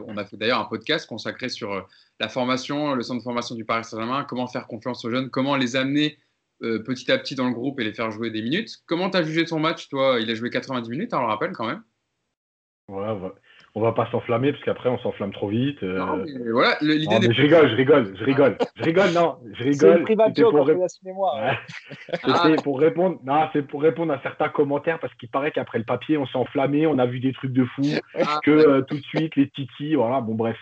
On, a fait d'ailleurs un podcast consacré sur euh, la formation, le centre de formation du Paris Saint-Germain, comment faire confiance aux jeunes, comment les amener euh, petit à petit dans le groupe et les faire jouer des minutes? Comment tu jugé son match, toi? Il a joué 90 minutes, on le rappelle quand même. Ouais, on va, pas s'enflammer parce qu'après on s'enflamme trop vite. Euh. Non, voilà, l'idée Je rigole, je rigole, je rigole, je rigole, non, je rigole. C'est pour, ré... ah. <laughs> <laughs> pour répondre, non, c'est pour répondre à certains commentaires parce qu'il paraît qu'après le papier on s'est enflammé, on a vu des trucs de fou, ah, <laughs> que euh, tout de suite les titis, voilà, bon bref.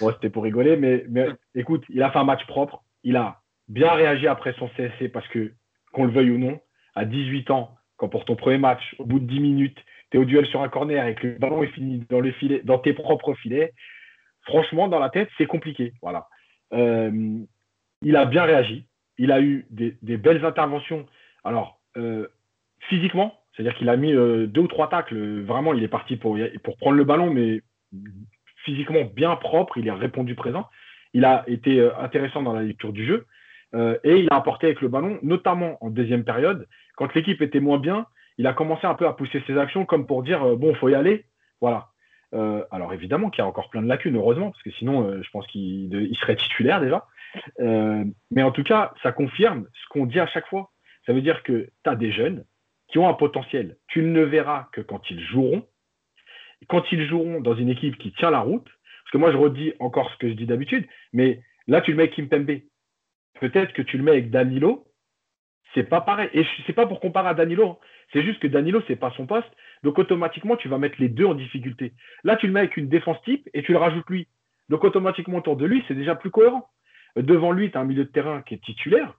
Bon, c'était pour rigoler, mais, mais écoute, il a fait un match propre, il a bien réagi après son CSC parce que, qu'on le veuille ou non, à 18 ans, quand pour ton premier match, au bout de 10 minutes, tu au duel sur un corner et que le ballon est fini dans, le filet, dans tes propres filets, franchement, dans la tête, c'est compliqué. Voilà. Euh, il a bien réagi. Il a eu des, belles interventions. Alors, euh, physiquement, c'est-à-dire qu'il a mis euh, deux ou trois tacles. Vraiment, il est parti pour, pour prendre le ballon, mais physiquement bien propre. Il a répondu présent. Il a été intéressant dans la lecture du jeu. Et il a apporté avec le ballon, notamment en deuxième période, quand l'équipe était moins bien, il a commencé un peu à pousser ses actions comme pour dire euh, bon, faut y aller. Voilà. Euh, alors évidemment qu'il y a encore plein de lacunes, heureusement, parce que sinon, je pense qu'il serait titulaire déjà. mais en tout cas, ça confirme ce qu'on dit à chaque fois. Ça veut dire que tu as des jeunes qui ont un potentiel. Tu ne le verras que quand ils joueront. Quand ils joueront dans une équipe qui tient la route, parce que moi je redis encore ce que je dis d'habitude, mais là tu le mets Kim Kimpembe peut-être que tu le mets avec Danilo, c'est pas pareil. Et c'est pas pour comparer à Danilo, hein. c'est juste que Danilo, c'est pas son poste, donc automatiquement, tu vas mettre les deux en difficulté. Là, tu le mets avec une défense type et tu le rajoutes lui. Donc automatiquement, autour de lui, c'est déjà plus cohérent. Devant lui, tu as un milieu de terrain qui est titulaire,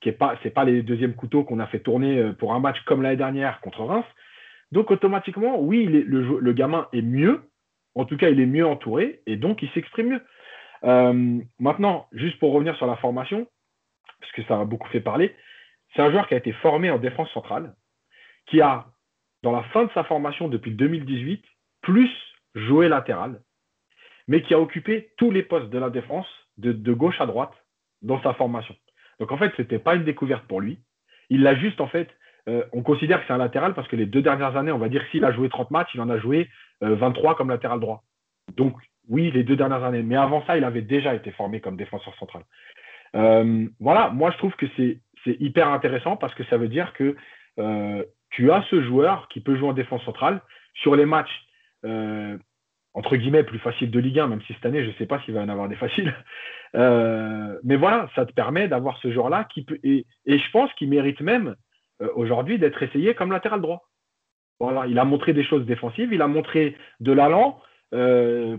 qui est pas, pas les deuxièmes couteaux qu'on a fait tourner euh, pour un match comme l'année dernière contre Reims. Donc automatiquement, oui, le, le gamin est mieux, en tout cas, il est mieux entouré et donc il s'exprime mieux. Euh, maintenant, juste pour revenir sur la formation, parce que ça a beaucoup fait parler, c'est un joueur qui a été formé en défense centrale, qui a, dans la fin de sa formation depuis 2018, plus joué latéral, mais qui a occupé tous les postes de la défense, de, gauche à droite, dans sa formation. Donc en fait, ce n'était pas une découverte pour lui. Il l'a juste, en fait, euh, on considère que c'est un latéral parce que les deux dernières années, on va dire s'il a joué 30 matchs, il en a joué 23 euh, comme latéral droit. Donc oui, les deux dernières années. Mais avant ça, il avait déjà été formé comme défenseur central. Euh, voilà, moi je trouve que c'est hyper intéressant parce que ça veut dire que euh, tu as ce joueur qui peut jouer en défense centrale. Sur les matchs, euh, entre guillemets, plus facile de Ligue 1, même si cette année, je ne sais pas s'il va en avoir des faciles. <laughs> Euh, mais voilà, ça te permet d'avoir ce joueur-là qui peut, et, je pense qu'il mérite même aujourd'hui d'être essayé comme latéral droit. Il a montré des choses défensives, il a montré de l'allant.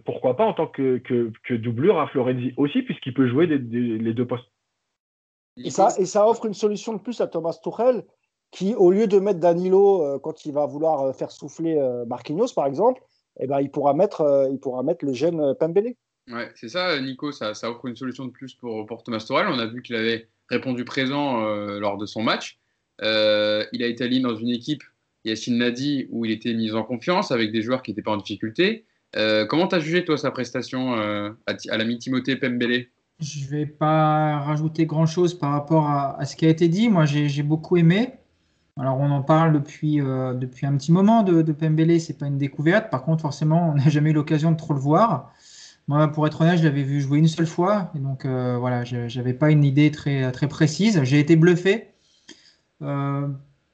Pourquoi pas en tant que, que, doublure à Florenzi aussi, puisqu'il peut jouer les deux postes. Et ça, et ça offre une solution de plus à Thomas Tuchel, qui, au lieu de mettre Danilo quand il va vouloir faire souffler Marquinhos, par exemple, eh ben, il, pourra mettre, euh, il pourra mettre le jeune euh, Pembele. Ouais, c'est ça, Nico, ça, ça, offre une solution de plus pour, pour Thomas Torel. On a vu qu'il avait répondu présent euh, lors de son match. il a été aligné dans une équipe, Yacine Nadi, où il était mis en confiance avec des joueurs qui n'étaient pas en difficulté. comment tu as jugé, toi, sa prestation à, à l'ami Timothée Pembele? Je ne vais pas rajouter grand-chose par rapport à, ce qui a été dit. Moi, j'ai beaucoup aimé. Alors, on en parle depuis, euh, depuis un petit moment de, de Pembele, c'est pas une découverte. Par contre, forcément, on n'a <laughs> jamais eu l'occasion de trop le voir. Moi, pour être honnête, je l'avais vu jouer une seule fois, et donc euh, voilà, je n'avais pas une idée très, très précise. J'ai été bluffé euh,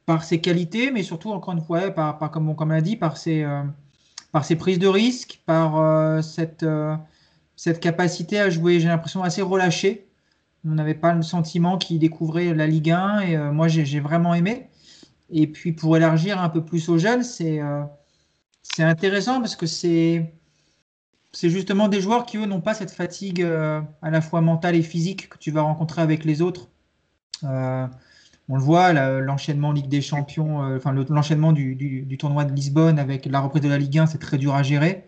par ses qualités, mais surtout, encore une fois, par, comme on l'a dit, par ses, par ses prises de risque, par cette, cette capacité à jouer, j'ai l'impression, assez relâché. On n'avait pas le sentiment qu'il découvrait la Ligue 1, et moi, j'ai vraiment aimé. Et puis pour élargir un peu plus aux jeunes, c'est euh, intéressant parce que c'est justement des joueurs qui, eux, n'ont pas cette fatigue euh, à la fois mentale et physique que tu vas rencontrer avec les autres. Euh, on le voit, l'enchaînement Ligue des Champions, enfin l'enchaînement du, du, tournoi de Lisbonne avec la reprise de la Ligue 1, c'est très dur à gérer.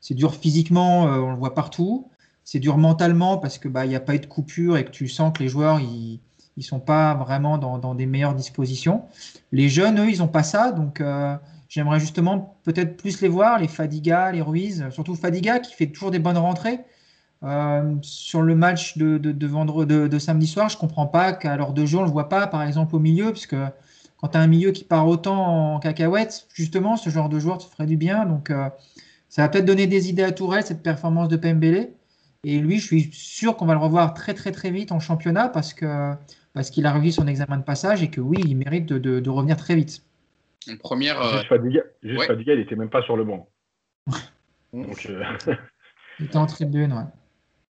C'est dur physiquement, on le voit partout. C'est dur mentalement parce que bah n'y a pas eu de coupure et que tu sens que les joueurs ils, ils sont pas vraiment dans, des meilleures dispositions. Les jeunes, eux, ils n'ont pas ça, donc euh, j'aimerais justement peut-être plus les voir, les Fadiga, les Ruiz, surtout Fadiga qui fait toujours des bonnes rentrées. Euh, sur le match de, de, de, samedi soir, je ne comprends pas qu'à l'heure de jeu, on ne le voit pas, par exemple, au milieu, puisque quand tu as un milieu qui part autant en cacahuète, justement, ce genre de joueur te ferait du bien. Donc, euh, ça va peut-être donner des idées à Tourelle, cette performance de Pembele. Et lui, je suis sûr qu'on va le revoir très, très, très vite en championnat parce que parce qu'il a réussi son examen de passage et que oui, il mérite de, revenir très vite. Une première. Euh, juste Fadiga, il n'était même pas sur le banc. Donc, euh, Il était en tribune, ouais.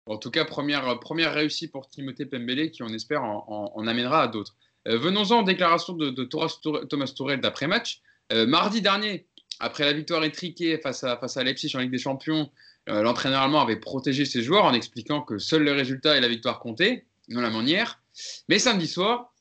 En tout cas, première, première réussite pour Timothée Pembele qui, on espère, en, amènera à d'autres. Euh, venons-en aux déclarations de, Thomas Tourelle d'après-match. mardi dernier, après la victoire étriquée face à, face à Leipzig en Ligue des Champions, l'entraîneur allemand avait protégé ses joueurs en expliquant que seul le résultat et la victoire comptaient, non la manière. Mais samedi soir,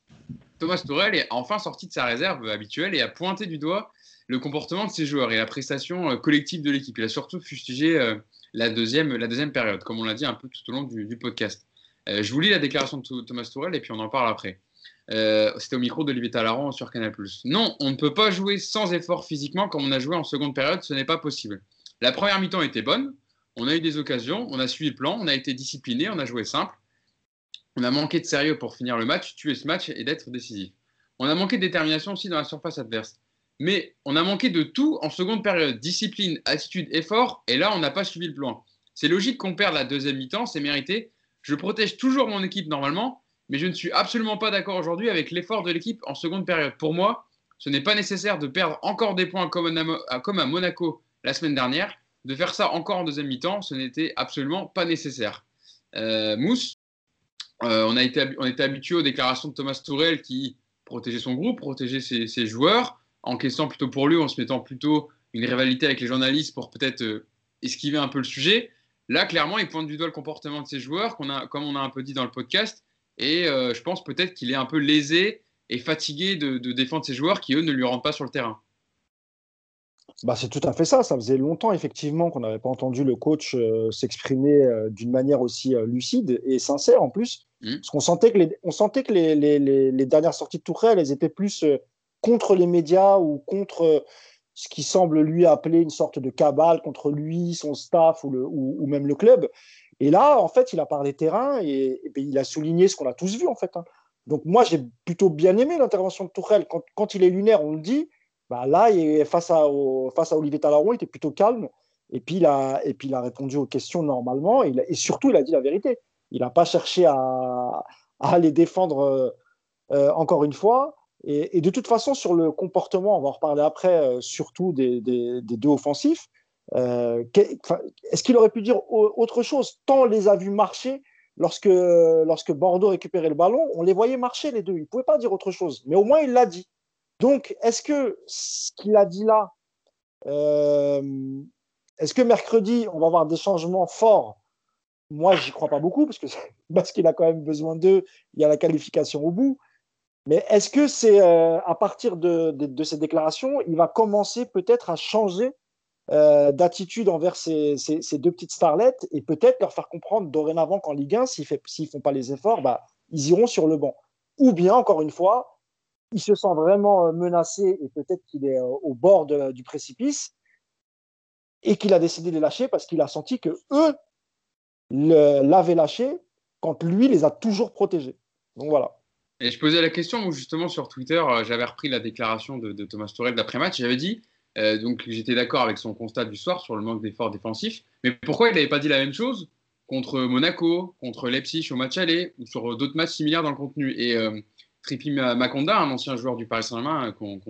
Thomas Tourelle est enfin sorti de sa réserve habituelle et a pointé du doigt le comportement de ses joueurs et la prestation euh, collective de l'équipe. Il a surtout fustigé euh, la, deuxième, la deuxième période, comme on l'a dit un peu tout au long du, podcast. Euh, je vous lis la déclaration de Thomas Tourelle et puis on en parle après. C'était au micro d'Olivier Talaron sur Canal+. Non, on ne peut pas jouer sans effort physiquement comme on a joué en seconde période, ce n'est pas possible. La première mi-temps était bonne, on a eu des occasions, on a suivi le plan, on a été discipliné, on a joué simple. On a manqué de sérieux pour finir le match, tuer ce match et d'être décisif. On a manqué de détermination aussi dans la surface adverse. Mais on a manqué de tout en seconde période. Discipline, attitude, effort. Et là, on n'a pas suivi le plan. C'est logique qu'on perde la deuxième mi-temps, c'est mérité. Je protège toujours mon équipe normalement, mais je ne suis absolument pas d'accord aujourd'hui avec l'effort de l'équipe en seconde période. Pour moi, ce n'est pas nécessaire de perdre encore des points comme à Monaco la semaine dernière. De faire ça encore en deuxième mi-temps, ce n'était absolument pas nécessaire. Euh, Mousse, euh, on, a été, était habitué aux déclarations de Thomas Tourel qui protégeait son groupe, protégeait ses, joueurs, encaissant plutôt pour lui, en se mettant plutôt une rivalité avec les journalistes pour peut-être euh, esquiver un peu le sujet. Là, clairement, il pointe du doigt le comportement de ses joueurs, comme on a un peu dit dans le podcast, et euh, je pense peut-être qu'il est un peu lésé et fatigué de, de défendre ses joueurs qui, eux, ne lui rentrent pas sur le terrain. Bah, c'est tout à fait ça. Ça faisait longtemps, effectivement, qu'on n'avait pas entendu le coach s'exprimer d'une manière aussi lucide et sincère en plus. Mmh. Parce qu'on sentait que, les, on sentait que les, les, les, dernières sorties de Tourelle, elles étaient plus euh, contre les médias ou contre euh, ce qui semble lui appeler une sorte de cabale contre lui, son staff ou, le, ou, même le club. Et là, en fait, il a parlé terrain et, ben, il a souligné ce qu'on a tous vu, en fait. Hein. Donc moi, j'ai plutôt bien aimé l'intervention de Tourelle. Quand, il est lunaire, on le dit. Bah là, face à, face à Olivier Talaron, il était plutôt calme. Et puis, il a, et puis, il a répondu aux questions normalement. Et, et surtout, il a dit la vérité. Il n'a pas cherché à, les défendre euh, euh, encore une fois. Et, de toute façon, sur le comportement, on va en reparler après, euh, surtout des, deux offensifs. Est-ce qu'il aurait pu dire autre chose? Tant les a vus marcher lorsque, lorsque Bordeaux récupérait le ballon, on les voyait marcher les deux. Il ne pouvait pas dire autre chose, mais au moins il l'a dit. Donc, est-ce que ce qu'il a dit là, euh, est-ce que mercredi, on va avoir des changements forts? Moi, j'y crois pas beaucoup, parce <laughs> parce qu'il a quand même besoin d'eux. Il y a la qualification au bout. Mais est-ce que c'est euh, à partir de, de, ces déclarations, il va commencer peut-être à changer euh, d'attitude envers ces, ces, deux petites starlettes et peut-être leur faire comprendre dorénavant qu'en Ligue 1, s'ils ne font pas les efforts, bah, ils iront sur le banc. Ou bien, encore une fois, il se sent vraiment euh, menacé et peut-être qu'il est euh, au bord du précipice et qu'il a décidé de les lâcher parce qu'il a senti que eux l'avaient lâché quand lui les a toujours protégés. Donc voilà. Et je posais la question justement sur Twitter, j'avais repris la déclaration de, Thomas Torel d'après-match, j'avais dit, donc j'étais d'accord avec son constat du soir sur le manque d'efforts défensifs, mais pourquoi il n'avait pas dit la même chose contre Monaco, contre Leipzig au match aller ou sur d'autres matchs similaires dans le contenu? Et Tripi Makonda, un ancien joueur du Paris Saint-Germain qu'on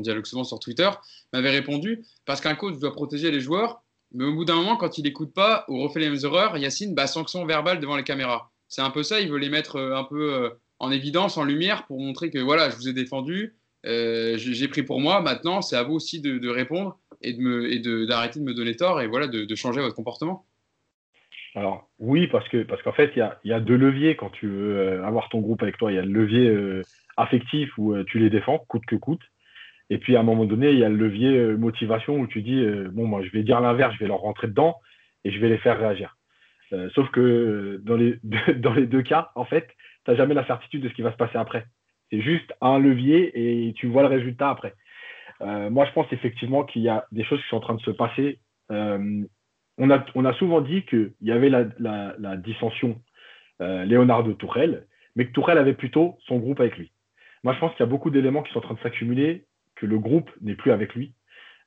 dialogue souvent sur Twitter, m'avait répondu parce qu'un coach doit protéger les joueurs, mais au bout d'un moment, quand il n'écoute pas ou refait les mêmes erreurs, Yacine, bah, sanction verbale devant les caméras. C'est un peu ça, il veut les mettre euh, un peu euh, en évidence, en lumière, pour montrer que voilà, je vous ai défendu, euh, j'ai pris pour moi, maintenant c'est à vous aussi de, répondre et d'arrêter de, de, me donner tort et voilà, de changer votre comportement. Alors oui, parce que parce qu'en fait, il y a, y a, deux leviers quand tu veux euh, avoir ton groupe avec toi. Il y a le levier euh, affectif où tu les défends, coûte que coûte. Et puis à un moment donné, il y a le levier motivation où tu dis bon, moi je vais dire l'inverse, je vais leur rentrer dedans et je vais les faire réagir. sauf que dans les, <laughs> dans les deux cas, en fait, tu n'as jamais la certitude de ce qui va se passer après. C'est juste un levier et tu vois le résultat après. moi, je pense effectivement qu'il y a des choses qui sont en train de se passer on a, souvent dit qu'il y avait la, dissension euh, Léonard de Tourelle, mais que Tourelle avait plutôt son groupe avec lui. Moi, je pense qu'il y a beaucoup d'éléments qui sont en train de s'accumuler, que le groupe n'est plus avec lui.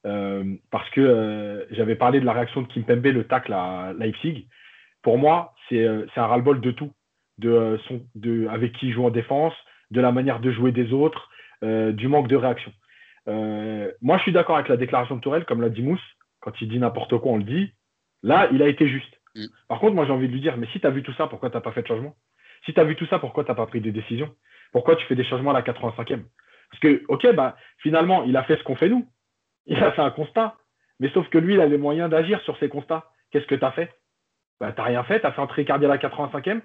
Euh, parce que euh, j'avais parlé de la réaction de Kimpembe, le tacle à Leipzig. Pour moi, c'est un ras-le-bol de tout. De, avec qui il joue en défense, de la manière de jouer des autres, du manque de réaction. moi, je suis d'accord avec la déclaration de Tourelle, comme l'a dit Mousse. Quand il dit n'importe quoi, on le dit. Là, il a été juste. Mm. Par contre, moi, j'ai envie de lui dire, mais si tu as vu tout ça, pourquoi tu n'as pas fait de changement? Si tu as vu tout ça, pourquoi tu n'as pas pris des décisions Pourquoi tu fais des changements à la 85e Parce que, OK, bah, finalement, il a fait ce qu'on fait nous. Il a fait un constat. Mais sauf que lui, il a les moyens d'agir sur ces constats. Qu'est-ce que tu as fait? Bah, Tu n'as rien fait. Tu as fait un tricardier à la 85e.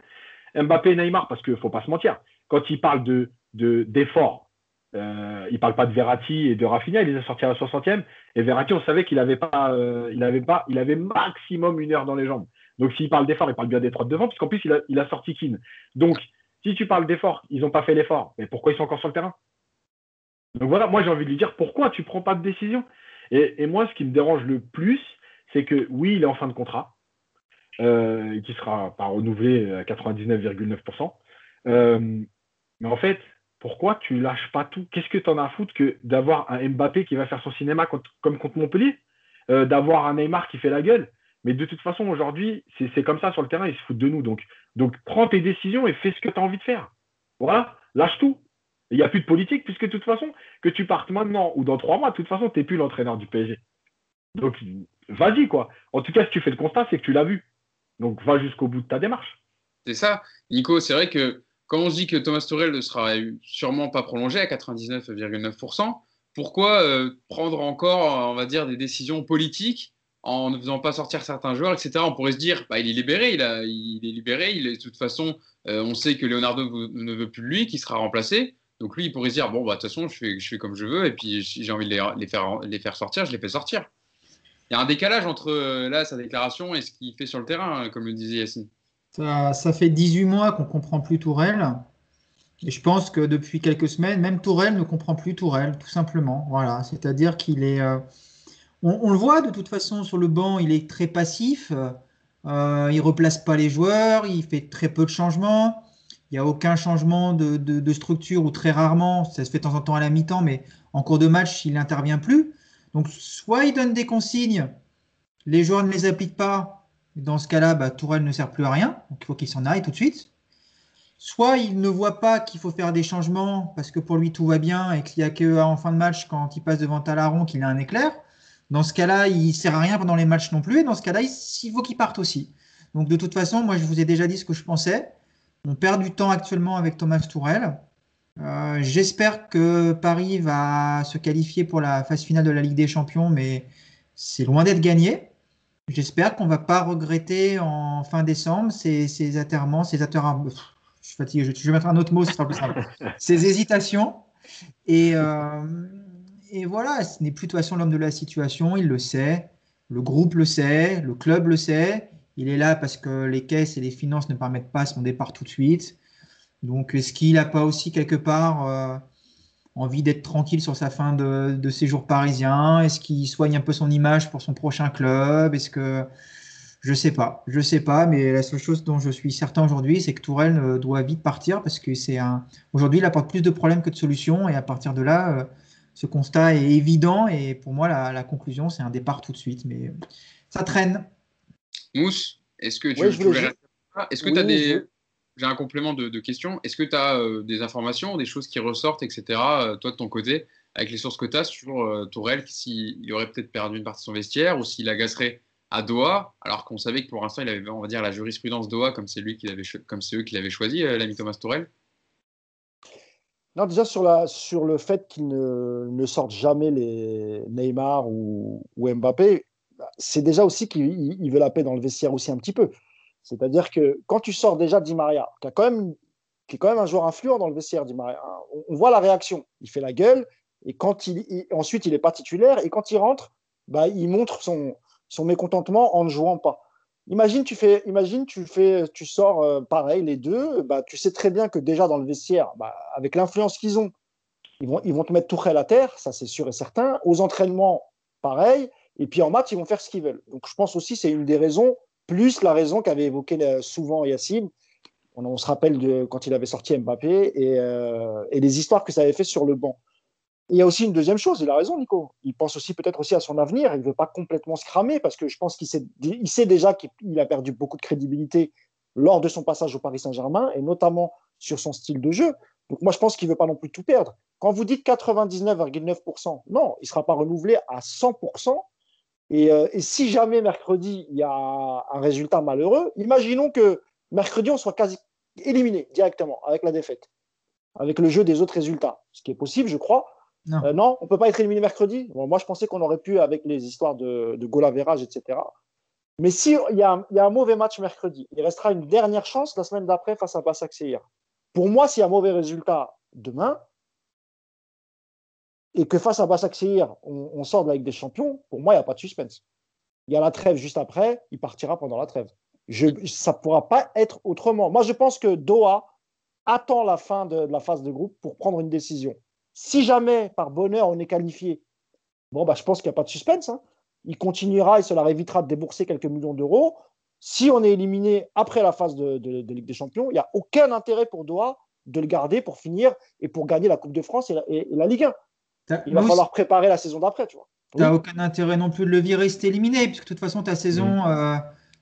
Mbappé et Neymar, parce qu'il ne faut pas se mentir, quand il parle de, d'efforts, euh, il parle pas de Verratti et de Rafinha, il les a sortis à la 60e. Et Verratti, on savait qu'il avait pas, euh, il avait pas, il avait maximum une heure dans les jambes. Donc s'il parle d'effort, il parle bien des devant, puisqu'en plus il a, sorti Keane. Donc si tu parles d'effort, ils n'ont pas fait l'effort. Mais pourquoi ils sont encore sur le terrain? Donc voilà, moi j'ai envie de lui dire pourquoi tu prends pas de décision? Et, moi, ce qui me dérange le plus, c'est que oui, il est en fin de contrat, euh, qui sera pas renouvelé à 99,9%. Euh, mais en fait, pourquoi tu lâches pas tout? Qu'est-ce que tu en as à foutre que d'avoir un Mbappé qui va faire son cinéma comme contre Montpellier? Euh, D'avoir un Neymar qui fait la gueule Mais de toute façon, aujourd'hui, c'est comme ça sur le terrain, ils se foutent de nous. Donc, donc prends tes décisions et fais ce que tu as envie de faire. Voilà, lâche tout. Il n'y a plus de politique, puisque de toute façon, que tu partes maintenant ou dans trois mois, de toute façon, tu n'es plus l'entraîneur du PSG. Donc, vas-y, quoi. En tout cas, si tu fais le constat, c'est que tu l'as vu. Donc, va jusqu'au bout de ta démarche. C'est ça. Nico, c'est vrai que quand on se dit que Thomas Tuchel ne sera sûrement pas prolongé à 99,9%, pourquoi euh, prendre encore, on va dire, des décisions politiques en ne faisant pas sortir certains joueurs, etc. On pourrait se dire, bah, il est libéré, il, est libéré, il est, de toute façon, euh, on sait que Leonardo ne veut plus de lui, qui sera remplacé. Donc lui, il pourrait se dire, bon, bah, de toute façon, je fais, je comme je veux, et puis si j'ai envie de les, faire, les faire sortir, je les fais sortir. Il y a un décalage entre euh, là, sa déclaration et ce qu'il fait sur le terrain, comme le disait Yacine. Ça, fait 18 mois qu'on ne comprend plus Tourelle. Et je pense que depuis quelques semaines, même Tourelle ne comprend plus Tourelle, tout simplement. Voilà, c'est-à-dire qu'il est. Euh, on, le voit de toute façon sur le banc, il est très passif. Euh, il replace pas les joueurs, il fait très peu de changements. Il n'y a aucun changement de, structure ou très rarement, ça se fait de temps en temps à la mi-temps, mais en cours de match, il n'intervient plus. Donc, soit il donne des consignes, les joueurs ne les appliquent pas, dans ce cas-là, bah, Tourelle ne sert plus à rien, donc il faut qu'il s'en aille tout de suite. Soit il ne voit pas qu'il faut faire des changements parce que pour lui tout va bien et qu'il n'y a qu'en fin de match, quand il passe devant Talaron, qu'il a un éclair. Dans ce cas-là, il ne sert à rien pendant les matchs non plus. Et dans ce cas-là, il faut qu'il parte aussi. Donc de toute façon, moi je vous ai déjà dit ce que je pensais. On perd du temps actuellement avec Thomas Tourel. Euh, j'espère que Paris va se qualifier pour la phase finale de la Ligue des Champions, mais c'est loin d'être gagné. J'espère qu'on ne va pas regretter en fin décembre ces, ces atterrements, ces atterrements. Je suis fatigué, je, vais mettre un autre mot, ce sera plus simple. <laughs> ces hésitations. Et, euh, et voilà, ce n'est plus de toute façon l'homme de la situation, il le sait, le groupe le sait, le club le sait. Il est là parce que les caisses et les finances ne permettent pas son départ tout de suite. Donc, est-ce qu'il n'a pas aussi quelque part euh, envie d'être tranquille sur sa fin de, séjour parisien? Est-ce qu'il soigne un peu son image pour son prochain club? Est-ce que je sais pas, je sais pas, mais la seule chose dont je suis certain aujourd'hui, c'est que Tourelle euh, doit vite partir parce que c'est un. Aujourd'hui, il apporte plus de problèmes que de solutions et à partir de là, euh, ce constat est évident et pour moi, la, conclusion, c'est un départ tout de suite, mais ça traîne. Mousse, est-ce que tu, Est-ce que tu as des. J'ai un complément de, question. Est-ce que tu as euh, des informations, des choses qui ressortent, etc., toi de ton côté, avec les sources que tu as sur Tourelle, s'il aurait peut-être perdu une partie de son vestiaire ou s'il agacerait à Doha, alors qu'on savait que pour l'instant, il avait, on va dire, la jurisprudence Doha, comme c'est lui qui l'avait, comme c'est eux qui l'avaient choisi, euh, l'ami Thomas Tourel Non, déjà sur, la, sur le fait qu'il ne, ne sorte jamais les Neymar ou, Mbappé, c'est déjà aussi qu'il veut la paix dans le vestiaire aussi un petit peu. C'est-à-dire que quand tu sors déjà Di Maria, qui, a quand même, qui est quand même un joueur influent dans le vestiaire, Di Maria, hein, on, voit la réaction. Il fait la gueule, et quand il, ensuite il n'est pas titulaire, et quand il rentre, bah, il montre son, son mécontentement en ne jouant pas. Imagine, tu fais, imagine, tu fais, tu sors euh, pareil les deux. Bah, tu sais très bien que déjà dans le vestiaire, bah, avec l'influence qu'ils ont, ils vont, ils vont te mettre tout à terre, ça c'est sûr et certain. Aux entraînements, pareil. Et puis en match, ils vont faire ce qu'ils veulent. Donc je pense aussi c'est une des raisons, plus la raison qu'avait évoqué euh, souvent Yacine. On, se rappelle de quand il avait sorti Mbappé et, euh, et les histoires que ça avait fait sur le banc il y a aussi une deuxième chose, il a raison, Nico. Il pense aussi peut-être aussi à son avenir. Il ne veut pas complètement se cramer parce que je pense qu'il sait, sait déjà qu'il a perdu beaucoup de crédibilité lors de son passage au Paris Saint-Germain et notamment sur son style de jeu. Donc moi, je pense qu'il ne veut pas non plus tout perdre. Quand vous dites 99,9%, non, il ne sera pas renouvelé à 100%. Et, euh, et, si jamais mercredi, il y a un résultat malheureux, imaginons que mercredi, on soit quasi éliminé directement avec la défaite, avec le jeu des autres résultats, ce qui est possible, je crois. Non. Euh, non, on peut pas être éliminé mercredi. moi, je pensais qu'on aurait pu avec les histoires de, de goal etc. Mais s'il y, a un mauvais match mercredi, il restera une dernière chance la semaine d'après face à Basaksehir. Pour moi, s'il y a un mauvais résultat demain, et que face à Basaksehir, on, on sort de la Ligue des Champions, pour moi, il n'y a pas de suspense. Il y a la trêve juste après, il partira pendant la trêve. Ça ne pourra pas être autrement. Moi, je pense que Doha attend la fin de la phase de groupe pour prendre une décision. Si jamais, par bonheur, on est qualifié, bon, bah, je pense qu'il n'y a pas de suspense. Hein. Il continuera et cela évitera de débourser quelques millions d'euros. Si on est éliminé après la phase de, Ligue des Champions, il n'y a aucun intérêt pour Doha de le garder pour finir et pour gagner la Coupe de France et la, Ligue 1. Il va falloir préparer la saison d'après, tu vois. Tu n'as aucun intérêt non plus de le virer si tu éliminé, puisque de toute façon, ta saison, mm. euh,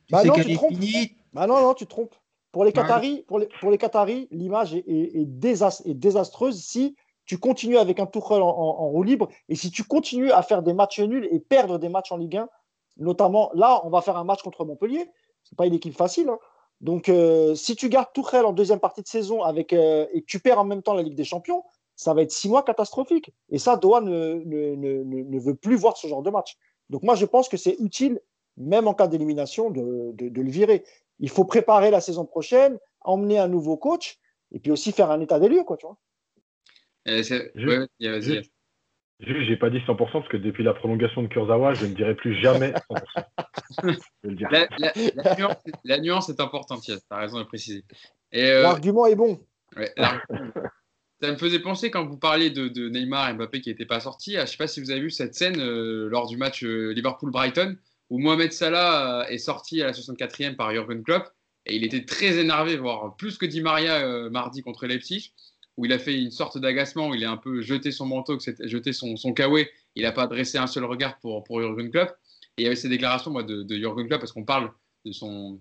tu bah sais qu'elle est finie. Bah non, non, tu te trompes. Pour les Qataris, pour les, pour les Qataris, l'image est, est, désastreuse si tu continues avec un Tuchel en, en, roue libre. Et si tu continues à faire des matchs nuls et perdre des matchs en Ligue 1, notamment là, on va faire un match contre Montpellier. Ce n'est pas une équipe facile. Hein. Donc, euh, si tu gardes Tuchel en deuxième partie de saison avec, euh, et que tu perds en même temps la Ligue des Champions, ça va être six mois catastrophiques. Et ça, Doha ne, ne, ne, ne, veut plus voir ce genre de match. Donc, moi, je pense que c'est utile, même en cas d'élimination, de, de, de, le virer. Il faut préparer la saison prochaine, emmener un nouveau coach et puis aussi faire un état des lieux, quoi, tu vois. Euh, j'ai pas dit 100% parce que depuis la prolongation de Kurzawa, je ne dirai plus jamais 100%. <laughs> La, nuance, est importante, tu as raison de préciser. Euh, L'argument est bon. Ça me faisait penser quand vous parliez de, Neymar et Mbappé qui n'étaient pas sortis. Je ne sais pas si vous avez vu cette scène euh, lors du match Liverpool-Brighton où Mohamed Salah est sorti à la 64e par Jurgen Klopp et il était très énervé, voire plus que Di Maria mardi contre Leipzig où il a fait une sorte d'agacement, où il a un peu jeté son manteau, jeté son, son kawé, il n'a pas adressé un seul regard pour, pour Jurgen Klopp. Et il y avait ces déclarations de, de Jurgen Klopp, parce qu'on parle de son,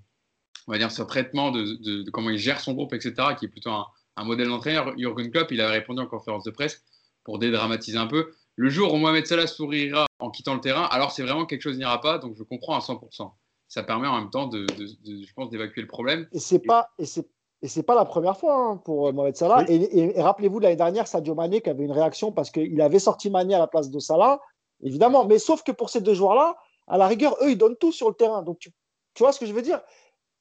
on va dire, ce traitement, de, de, comment il gère son groupe, etc., qui est plutôt un, un modèle d'entraîneur. Jurgen Klopp, il a répondu en conférence de presse pour dédramatiser un peu. Le jour où Mohamed Salah sourira en quittant le terrain, alors c'est vraiment quelque chose n'ira pas. Donc je comprends à 100%. Ça permet en même temps de, je pense, d'évacuer le problème. Et c'est pas, et c'est et c'est pas la première fois hein, pour Mohamed Salah. Et, rappelez-vous de l'année dernière, Sadio Mané qui avait une réaction parce qu'il avait sorti Mané à la place de Salah, évidemment. Mais sauf que pour ces deux joueurs-là, à la rigueur, eux, ils donnent tout sur le terrain. Donc tu, tu vois ce que je veux dire?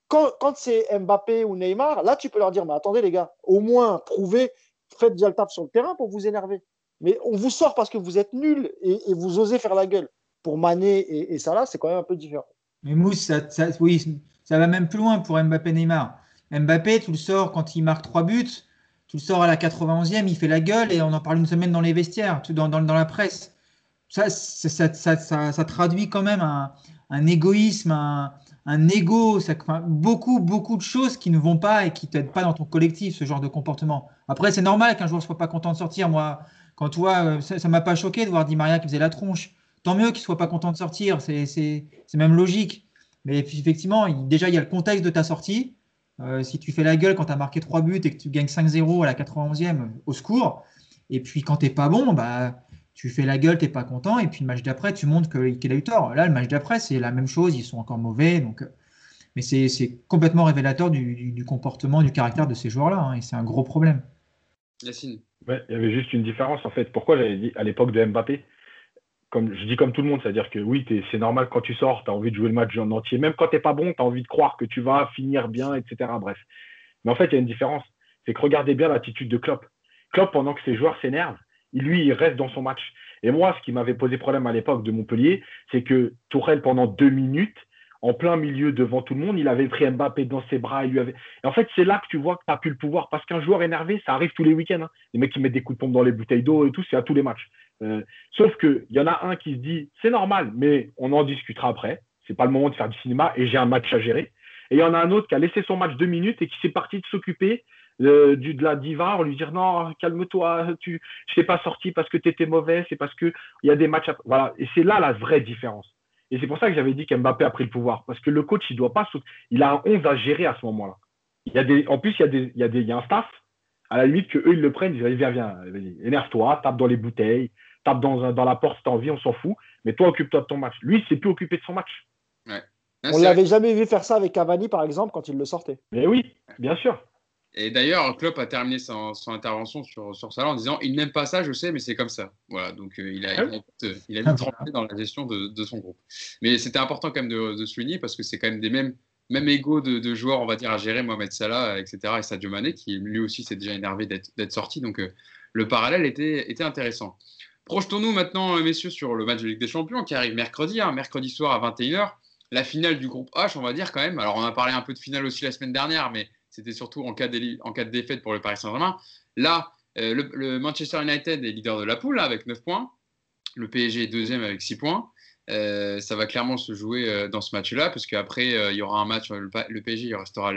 Quand, c'est Mbappé ou Neymar, là, tu peux leur dire, mais attendez les gars, au moins prouvez, faites déjà le taf sur le terrain pour vous énerver. Mais on vous sort parce que vous êtes nuls et, vous osez faire la gueule. Pour Mané et, et Salah, c'est quand même un peu différent. Mais Mousse, ça, oui, ça va même plus loin pour Mbappé Neymar. Mbappé, tu le sors quand il marque trois buts, tu le sors à la 91e, il fait la gueule et on en parle une semaine dans les vestiaires, dans, dans, la presse. Ça, ça, ça, ça, traduit quand même un, un égoïsme, un, un ego, beaucoup, beaucoup de choses qui ne vont pas et qui ne t'aident pas dans ton collectif, ce genre de comportement. Après, c'est normal qu'un joueur ne soit pas content de sortir. Moi, quand toi, euh, ça ne m'a pas choqué de voir Di Maria qui faisait la tronche. Tant mieux qu'il ne soit pas content de sortir, c'est même logique. Mais effectivement, déjà, il y a le contexte de ta sortie. Euh, si tu fais la gueule quand tu as marqué 3 buts et que tu gagnes 5-0 à la 91e, au secours. Et puis quand tu pas bon, bah, tu fais la gueule, tu pas content. Et puis le match d'après, tu montres qu'il a eu tort. Là, le match d'après, c'est la même chose, ils sont encore mauvais. Donc, euh, mais c'est complètement révélateur du, comportement, du caractère de ces joueurs-là. Hein, et c'est un gros problème. Yacine. Ouais, il y avait juste une différence en fait. Pourquoi j'avais dit à l'époque de Mbappé comme je dis comme tout le monde, c'est-à-dire que oui, c'est normal quand tu sors, tu as envie de jouer le match en entier. Même quand tu n'es pas bon, tu as envie de croire que tu vas finir bien, etc. Bref. Mais en fait, il y a une différence. C'est que regardez bien l'attitude de Klopp. Klopp, pendant que ses joueurs s'énervent, lui, il reste dans son match. Et moi, ce qui m'avait posé problème à l'époque de Montpellier, c'est que Tourelle, pendant deux minutes, en plein milieu devant tout le monde, il avait pris Mbappé dans ses bras. Et, lui avait... et en fait, c'est là que tu vois que tu n'as plus le pouvoir. Parce qu'un joueur énervé, ça arrive tous les week-ends. Hein. Les mecs qui mettent des coups de pompe dans les bouteilles d'eau et tout, c'est à tous les matchs. Euh, sauf qu'il y en a un qui se dit c'est normal, mais on en discutera après. C'est pas le moment de faire du cinéma et j'ai un match à gérer. Et il y en a un autre qui a laissé son match deux minutes et qui s'est parti de s'occuper euh, du, de la diva, en lui dire non, calme-toi, tu, je t'ai pas sorti parce que tu étais mauvais, c'est parce qu'il y a des matchs. Voilà. Et c'est là la vraie différence. Et c'est pour ça que j'avais dit qu'Mbappé a pris le pouvoir. Parce que le coach, il doit pas. Il a un 11 à gérer à ce moment-là. Il y a des, en plus, il y, a des, il, y a des, il y a un staff, à la limite, qu'eux, ils le prennent, ils disent viens, viens, énerve-toi, tape dans les bouteilles, tape dans, dans la porte si t'as envie, on s'en fout. Mais toi, occupe-toi de ton match. Lui, il s'est plus occupé de son match. Ouais. on l'avait jamais vu faire ça avec Cavani, par exemple, quand il le sortait. Mais oui, bien sûr. Et d'ailleurs, Klopp a terminé son, intervention sur, sur ça en disant il n'aime pas ça, je sais, mais c'est comme ça. Voilà, donc euh, il a, il a, il a vite dans la gestion de, de, son groupe. Mais c'était important quand même de, de souligner parce que c'est quand même des mêmes, mêmes égaux de, de, joueurs, on va dire, à gérer Mohamed Salah, etc. et Sadio Mané, qui lui aussi s'est déjà énervé d'être sorti. Donc euh, le parallèle était, était intéressant. Projetons-nous maintenant, euh, messieurs, sur le match de Ligue des Champions qui arrive mercredi, hein, mercredi soir à 21h. La finale du groupe H, on va dire quand même. Alors, on a parlé un peu de finale aussi la semaine dernière, mais c'était surtout en cas, de, en cas de défaite pour le Paris Saint-Germain. Là, euh, le, Manchester United est leader de la poule avec 9 points. Le PSG est deuxième avec 6 points. Euh, ça va clairement se jouer dans ce match-là, parce qu'après, il y aura un match, le, le PSG, il restera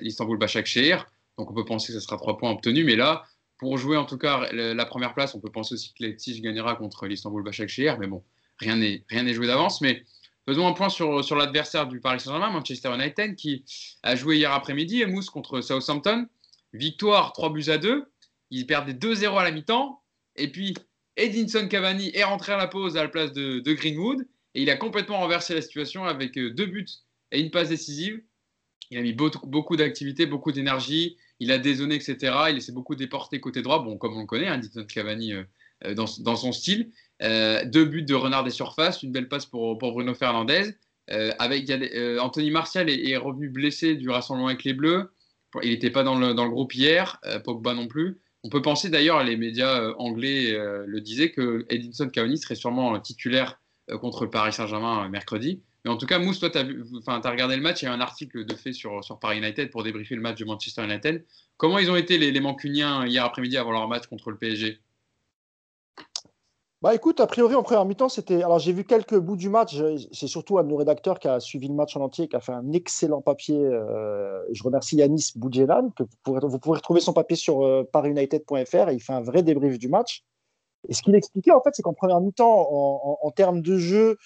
l'Istanbul Başakşehir. Donc, on peut penser que ce sera 3 points obtenus. Mais là, pour jouer en tout cas la première place, on peut penser aussi que Leipzig gagnera contre l'Istanbul Başakşehir, mais bon, rien n'est rien n'est joué d'avance. Mais faisons un point sur, sur l'adversaire du Paris Saint-Germain, Manchester United, qui a joué hier après-midi, Mousse contre Southampton. Victoire 3 buts à 2. Ils perdaient 2-0 à la mi-temps. Et puis Edinson Cavani est rentré à la pause à la place de, Greenwood. Et il a complètement renversé la situation avec euh, deux buts et une passe décisive. Il a mis beaucoup, beaucoup d'activité, beaucoup d'énergie il a dézonné, etc. Il s'est beaucoup déporté côté droit, bon, comme on le connaît, hein, Cavani euh, euh, dans, dans, son style. Euh, deux buts de renard des surfaces, une belle passe pour, Bruno Fernandez. avec, Anthony Martial est, revenu blessé du rassemblement avec les Bleus. Il n'était pas dans le, dans le, groupe hier, Pogba non plus. On peut penser d'ailleurs, les médias anglais le disaient, que Edinson Cavani serait sûrement titulaire contre Paris Saint-Germain mercredi. Mais en tout cas, Mousse, toi, tu as, as, regardé le match. Il y a un article de fait sur, sur Paris United pour débriefer le match de Manchester United. Comment ils ont été les, les Mancuniens hier après-midi avant leur match contre le PSG bah écoute, a priori en première mi-temps, c'était. Alors j'ai vu quelques bouts du match. C'est surtout un de nos rédacteurs qui a suivi le match en entier, qui a fait un excellent papier. Euh, je remercie Yanis Boudjelan, que vous pourrez, retrouver son papier sur euh, parisunited.fr. Il fait un vrai débrief du match. Et ce qu'il expliquait en fait, c'est qu'en première mi-temps, en, termes de jeu,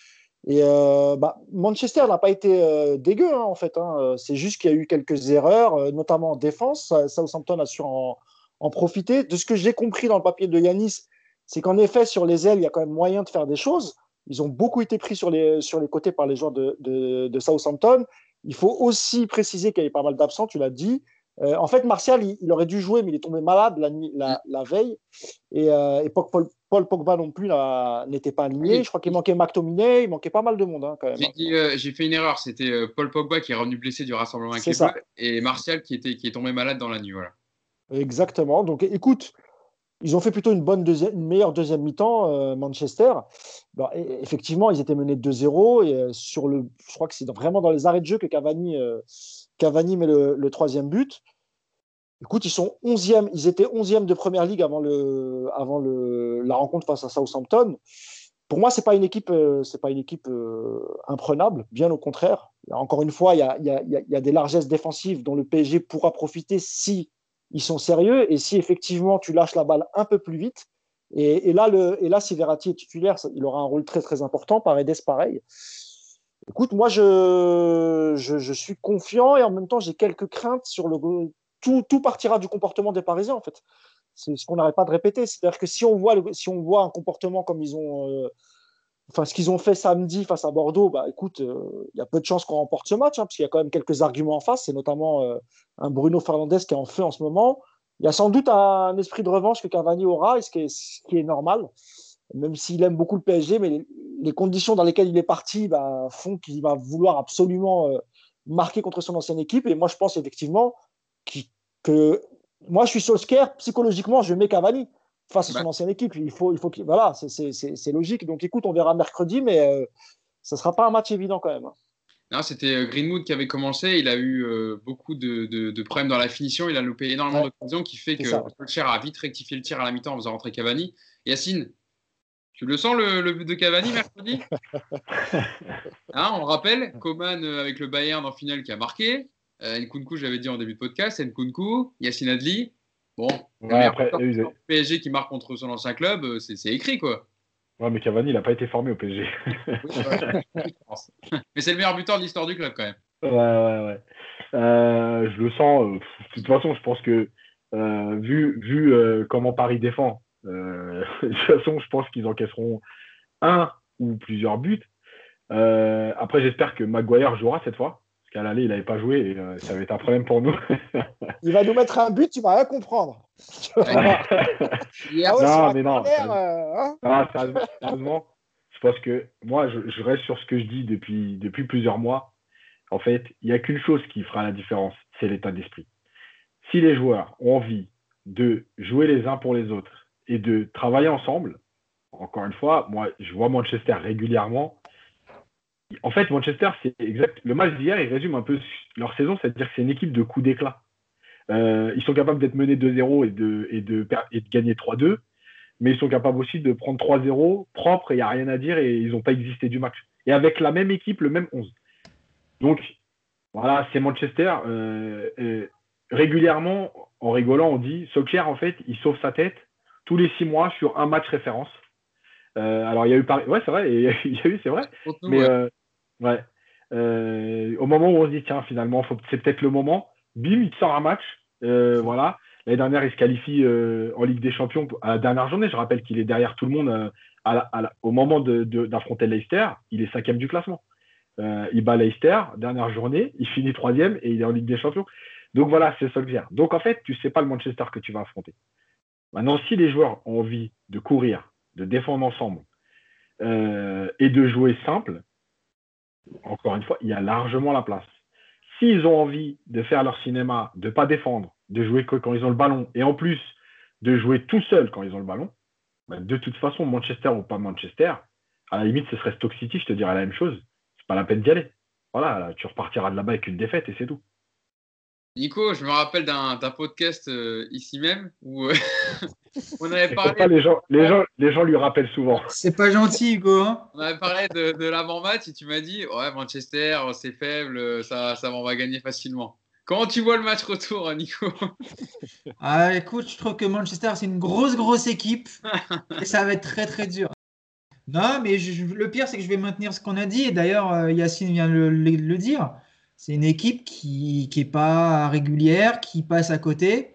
et euh, bah, Manchester n'a pas été euh, dégueu hein, en fait. Hein. C'est juste qu'il y a eu quelques erreurs, notamment en défense. Southampton a su en, en, profiter. De ce que j'ai compris dans le papier de Yanis, c'est qu'en effet, sur les ailes, il y a quand même moyen de faire des choses. Ils ont beaucoup été pris sur les, sur les côtés par les joueurs de, de, Southampton. Il faut aussi préciser qu'il y avait pas mal d'absents, tu l'as dit. Euh, en fait, Martial, il, aurait dû jouer, mais il est tombé malade la, nuit, la, la veille. Et, euh, Paul, Paul, Pogba non plus n'était pas aligné. Je crois qu'il manquait McTominay, il manquait pas mal de monde hein, quand même. Euh, j'ai fait une erreur. C'était Paul Pogba qui est revenu blessé du rassemblement avec et Martial qui, était, qui est tombé malade dans la nuit. Voilà. Exactement. Donc écoute, ils ont fait plutôt une, bonne deuxième, une meilleure deuxième mi-temps, Manchester. effectivement, ils étaient menés 2-0. Et sur le, je crois que c'est vraiment dans les arrêts de jeu que Cavani, Cavani met le, troisième but. Écoute, ils sont 11e, ils étaient 11e de première ligue avant, le, avant le, la rencontre face à Southampton. Pour moi, c'est pas une équipe, euh, c'est pas une équipe euh, imprenable, bien au contraire. Encore une fois, il y y, a, y a, des largesses défensives dont le PSG pourra profiter si ils sont sérieux et si effectivement tu lâches la balle un peu plus vite. Et, là, et là, si Verratti est titulaire, il aura un rôle très très important. Paredes, pareil. Écoute, moi, je, je, suis confiant et en même temps, j'ai quelques craintes sur le, tout, partira du comportement des Parisiens, en fait. C'est ce qu'on n'arrête pas de répéter. C'est-à-dire que si on, voit si on voit un comportement comme ils ont. Euh, enfin, ce qu'ils ont fait samedi face à Bordeaux, bah, écoute, euh, il y a peu de chances qu'on remporte ce match, hein, parce qu'il y a quand même quelques arguments en face. C'est notamment euh, un Bruno Fernandez qui est en feu en ce moment. Il y a sans doute un esprit de revanche que Cavani aura, et ce qui est, normal, même s'il aime beaucoup le PSG, mais les, conditions dans lesquelles il est parti bah, font qu'il va vouloir absolument marquer contre son ancienne équipe. Et moi, je pense effectivement que moi, je suis Solskjaer, psychologiquement, je mets Cavani face à son bah. ancienne équipe. Il faut, il faut voilà, c'est logique. Donc, écoute, on verra mercredi, mais euh, ça ne sera pas un match évident quand même. Non, c'était euh, Greenwood qui avait commencé. Il a eu euh, beaucoup de, de, problèmes dans la finition. Il a loupé énormément d'occasions, qui fait que Solskjaer a vite rectifié le tir à la mi-temps en faisant rentrer Cavani. Yacine, tu le sens le, but de Cavani mercredi? <laughs> Hein, On rappelle, Coman avec le Bayern en finale qui a marqué. Euh, Nkunku, j'avais dit en début de podcast, Nkunku, Yacine Adli. Bon, après, PSG qui marque contre son ancien club, euh, c'est écrit quoi. Ouais, mais Cavani, il n'a pas été formé au PSG. <laughs> mais c'est le meilleur buteur de l'histoire du club quand même. Ouais, ouais, ouais. Euh, je le sens. de toute façon, je pense que vu, vu comment Paris défend, <laughs> de toute façon, je pense qu'ils encaisseront un ou plusieurs buts. après, j'espère que Maguire jouera cette fois qu'à l'aller, il n'avait pas joué et euh, ça va être un problème pour nous. <laughs> il va nous mettre un but, tu vas rien comprendre. <laughs> non, mais non. Euh, hein sérieusement, je pense que moi, je, reste sur ce que je dis depuis, depuis plusieurs mois. En fait, il n'y a qu'une chose qui fera la différence, c'est l'état d'esprit. Si les joueurs ont envie de jouer les uns pour les autres et de travailler ensemble, encore une fois, moi, je vois Manchester régulièrement en fait, Manchester, c'est exact. Le match d'hier, il résume un peu leur saison, c'est-à-dire que c'est une équipe de coups d'éclat. Euh, ils sont capables d'être menés 2-0 et de, et, de, et de gagner 3-2, mais ils sont capables aussi de prendre 3-0 propre et il n'y a rien à dire et ils n'ont pas existé du match. Et avec la même équipe, le même 11. Donc, voilà, c'est Manchester. Euh, régulièrement, en rigolant, on dit Solskjaer, en fait, il sauve sa tête tous les six mois sur un match référence. Euh, alors, il y a eu Paris. Ouais, c'est vrai, il y a eu, c'est vrai. Mais, Ouais. Euh, au moment où on se dit, tiens, finalement, c'est peut-être le moment, bim, il te sort un match. Euh, voilà. L'année dernière, il se qualifie euh, en Ligue des Champions à la dernière journée. Je rappelle qu'il est derrière tout le monde au moment d'affronter Leicester. Il est cinquième du classement. il bat Leicester, dernière journée, il finit troisième et il est en Ligue des Champions. Donc voilà, c'est je Donc en fait, tu sais pas le Manchester que tu vas affronter. Maintenant, si les joueurs ont envie de courir, de défendre ensemble et de jouer simple, encore une fois, il y a largement la place. S'ils ont envie de faire leur cinéma, de ne pas défendre, de jouer quand ils ont le ballon, et en plus de jouer tout seul quand ils ont le ballon, ben, de toute façon, Manchester ou pas Manchester, à la limite, ce serait Stoke City, je te dirais la même chose. C'est pas la peine d'y aller. Voilà, tu repartiras de là-bas avec une défaite et c'est tout. Nico, je me rappelle d'un podcast euh, ici même où euh, <laughs> on avait parlé. Pas, les, gens, les, gens, les gens lui rappellent souvent. C'est pas gentil, Hugo. Hein. on avait parlé de, l'avant-match et tu m'as dit Ouais, Manchester, c'est faible, ça, ça on va gagner facilement. Comment tu vois le match retour, Nico? <laughs> Ah, Écoute, je trouve que Manchester, c'est une grosse, grosse équipe et ça va être très, très dur. Non, mais le pire, c'est que je vais maintenir ce qu'on a dit. Et d'ailleurs, euh, Yacine vient de le dire. C'est une équipe qui n'est pas régulière, qui passe à côté.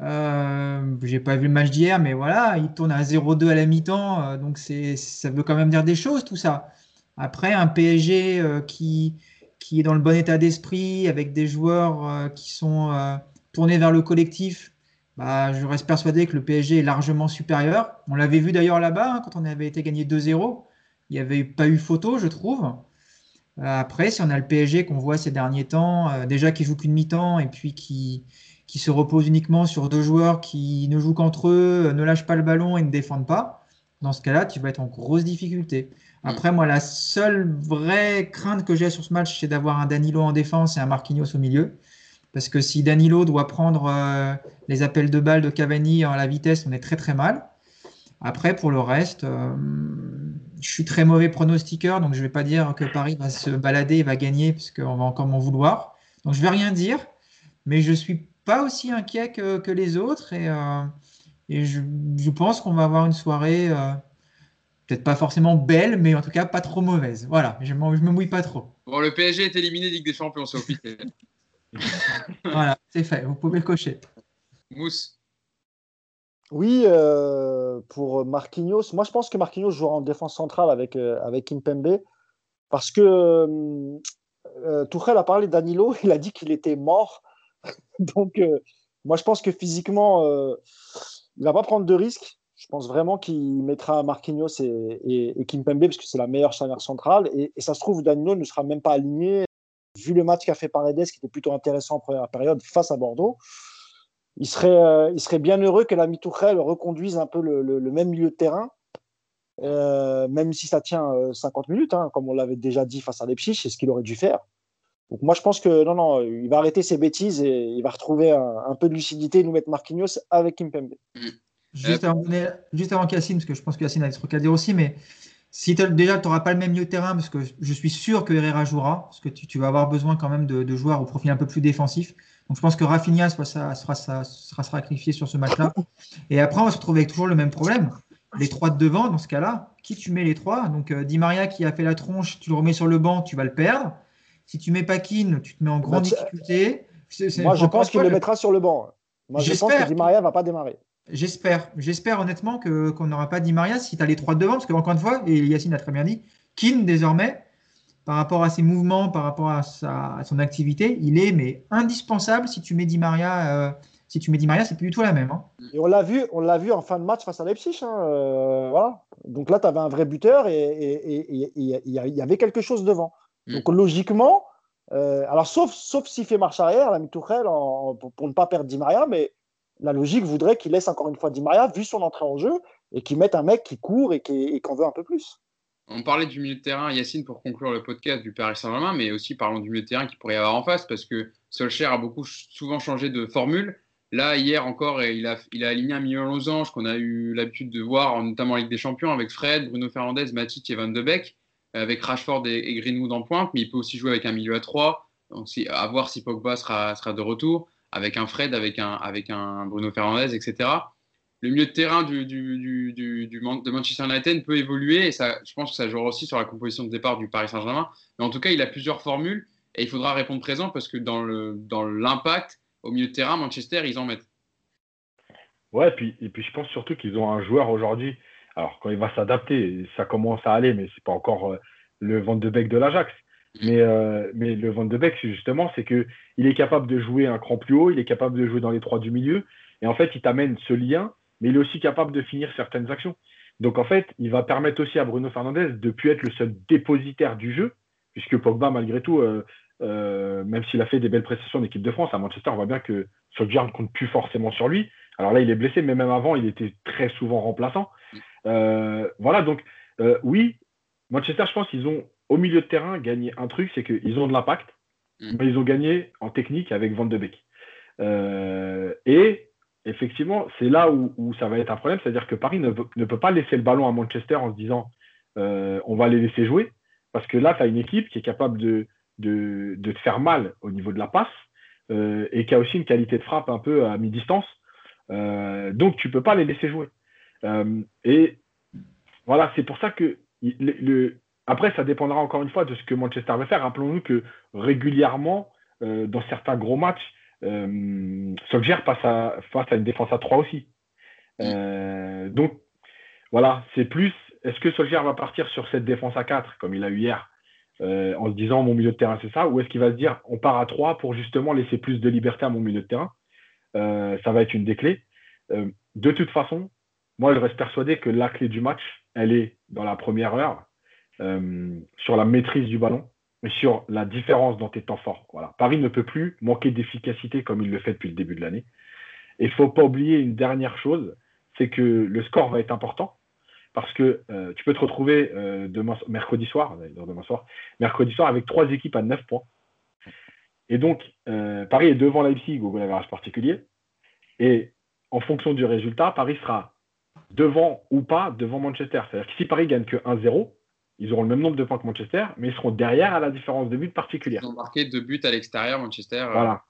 Euh, J'ai pas vu le match d'hier, mais voilà, il tourne à 0-2 à la mi-temps, euh, donc ça veut quand même dire des choses tout ça. Après, un PSG euh, qui, qui est dans le bon état d'esprit, avec des joueurs euh, qui sont tournés vers le collectif, bah, je reste persuadé que le PSG est largement supérieur. On l'avait vu d'ailleurs là-bas, hein, quand on avait été gagné 2-0. Il n'y avait pas eu photo, je trouve. Après, si on a le PSG qu'on voit ces derniers temps, déjà qui joue qu'une mi-temps et puis qui, qui se repose uniquement sur deux joueurs qui ne jouent qu'entre eux, ne lâchent pas le ballon et ne défendent pas, dans ce cas-là, tu vas être en grosse difficulté. Après, moi, la seule vraie crainte que j'ai sur ce match, c'est d'avoir un Danilo en défense et un Marquinhos au milieu. Parce que si Danilo doit prendre euh, les appels de balles de Cavani à la vitesse, on est très très mal. Après, pour le reste, euh, je suis très mauvais pronostiqueur, donc je ne vais pas dire que Paris va se balader et va gagner, parce qu'on va encore m'en vouloir. Donc je ne vais rien dire, mais je suis pas aussi inquiet que, que les autres, et, euh, et je, je pense qu'on va avoir une soirée euh, peut-être pas forcément belle, mais en tout cas pas trop mauvaise. Voilà, je ne me mouille pas trop. Bon, le PSG est éliminé Ligue des Champions, c'est officiel. <laughs> voilà, c'est fait, vous pouvez le cocher. Mousse. Oui, euh, pour Marquinhos, moi je pense que Marquinhos jouera en défense centrale avec, euh, avec Kimpembe parce que euh, Tuchel a parlé de Danilo, <laughs> il a dit qu'il était mort. <laughs> Donc, euh, moi je pense que physiquement, euh, il va pas prendre de risques. Je pense vraiment qu'il mettra Marquinhos et, et, et Kimpembe parce que c'est la meilleure charnière centrale. Et, ça se trouve, Danilo ne sera même pas aligné. Vu le match qu'a fait Paredes, qui était plutôt intéressant en première période face à Bordeaux, il serait, euh, il serait bien heureux que la Tuchel reconduise un peu le, même milieu de terrain, euh, même si ça tient 50 minutes, hein, comme on l'avait déjà dit face à Leipzig, c'est ce qu'il aurait dû faire. Donc moi, je pense que non, non, il va arrêter ses bêtises et il va retrouver un, un peu de lucidité et nous mettre Marquinhos avec Kimpembe. Mmh. Juste, avant, juste avant Cassine, parce que je pense que Cassine a des trucs à dire aussi, mais si déjà tu n'auras pas le même milieu de terrain, parce que je suis sûr que Herrera jouera, parce que tu, tu vas avoir besoin quand même de, de, joueurs au profil un peu plus défensif. Donc je pense que Rafinha sera, sera, sera, sera sacrifié sur ce match-là. Et après, on va se retrouver avec toujours le même problème. Les trois de devant, dans ce cas-là, qui tu mets les trois? Donc euh, Di Maria qui a fait la tronche, tu le remets sur le banc, tu vas le perdre. Si tu mets Paquin, tu te mets en grande bah, difficulté. C est, c est, Moi, je pense qu'il le mettra sur le banc. Moi, je pense que Di Maria va pas démarrer. J'espère. J'espère honnêtement qu'on n'aura pas Di Maria si tu as les trois devant, parce qu'encore une fois, et Yacine a très bien dit, Keane désormais, par rapport à ses mouvements, par rapport à, sa, à son activité, il est mais indispensable si tu mets Di Maria. Euh, si tu mets Di Maria, c'est plus du tout la même. Hein. Et on l'a vu, on l'a vu en fin de match face à Leipzig. Hein, euh, voilà. Donc là, tu avais un vrai buteur et il y avait quelque chose devant. Mm. Donc logiquement, euh, alors sauf, sauf s'il fait marche arrière, la Tourelle, pour, pour, ne pas perdre Di Maria, mais la logique voudrait qu'il laisse encore une fois Di Maria, vu son entrée en jeu, et qu'il mette un mec qui court et qui qu veut un peu plus. On parlait du milieu de terrain, Yacine, pour conclure le podcast du Paris Saint-Germain, mais aussi parlons du milieu de terrain qu'il pourrait y avoir en face, parce que Solskjaer a beaucoup souvent changé de formule. Là, hier encore, il a, il a aligné un milieu en losange qu'on a eu l'habitude de voir, notamment en Ligue des Champions, avec Fred, Bruno Fernandez, Matic et Van de Beek, avec Rashford et, Greenwood en pointe, mais il peut aussi jouer avec un milieu à 3, donc à voir si Pogba sera, sera de retour, avec un Fred, avec un, avec un Bruno Fernandez, etc le milieu de terrain de Manchester United peut évoluer et ça, je pense que ça jouera aussi sur la composition de départ du Paris Saint-Germain. Mais en tout cas, il a plusieurs formules et il faudra répondre présent parce que dans l'impact dans au milieu de terrain, Manchester, ils en mettent. Ouais, puis, et puis je pense surtout qu'ils ont un joueur aujourd'hui. Alors, quand il va s'adapter, ça commence à aller, mais c'est pas encore euh, le Van de Beek de l'Ajax. Mais, euh, mais le Van de Beek, justement, c'est qu'il est capable de jouer un cran plus haut, il est capable de jouer dans les trois du milieu. Et en fait, il t'amène ce lien mais il est aussi capable de finir certaines actions. Donc en fait, il va permettre aussi à Bruno Fernandez de plus être le seul dépositaire du jeu, puisque Pogba, malgré tout, euh, même s'il a fait des belles prestations d'équipe de France, à Manchester, on voit bien que Solskjaer ne compte plus forcément sur lui. Alors là, il est blessé, mais même avant, il était très souvent remplaçant. Euh, voilà, donc euh, oui, Manchester, je pense qu'ils ont au milieu de terrain gagné un truc, c'est qu'ils ont de l'impact, mm. mais ils ont gagné en technique avec Van de Beek. Euh, et effectivement, c'est là où, où, ça va être un problème, c'est-à-dire que Paris ne, ne, peut pas laisser le ballon à Manchester en se disant on va les laisser jouer, parce que là, tu as une équipe qui est capable de, de, de, te faire mal au niveau de la passe et qui a aussi une qualité de frappe un peu à mi-distance. Euh, donc, tu peux pas les laisser jouer. Euh, et voilà, c'est pour ça que le, après, ça dépendra encore une fois de ce que Manchester va faire. Rappelons-nous que régulièrement, euh, dans certains gros matchs, Solskjaer passe à, face à une défense à 3 aussi. Donc, voilà, c'est plus. Est-ce que Solskjaer va partir sur cette défense à 4, comme il a eu hier, en se disant mon milieu de terrain c'est ça, ou est-ce qu'il va se dire on part à 3 pour justement laisser plus de liberté à mon milieu de terrain? Ça va être une des clés. de toute façon, moi je reste persuadé que la clé du match, elle est dans la première heure, sur la maîtrise du ballon mais sur la différence dans tes temps forts. Paris ne peut plus manquer d'efficacité comme il le fait depuis le début de l'année. Et il ne faut pas oublier une dernière chose, c'est que le score va être important parce que euh, tu peux te retrouver euh, mercredi soir, demain soir, mercredi soir avec trois équipes à 9 points. Et donc, euh, Paris est devant Leipzig au goal average particulier. Et en fonction du résultat, Paris sera devant ou pas devant Manchester. C'est-à-dire que si Paris gagne que 1-0, ils auront le même nombre de points que Manchester, mais ils seront derrière à la différence de but particulière. Ils ont marqué deux buts à l'extérieur, Manchester. Euh, voilà.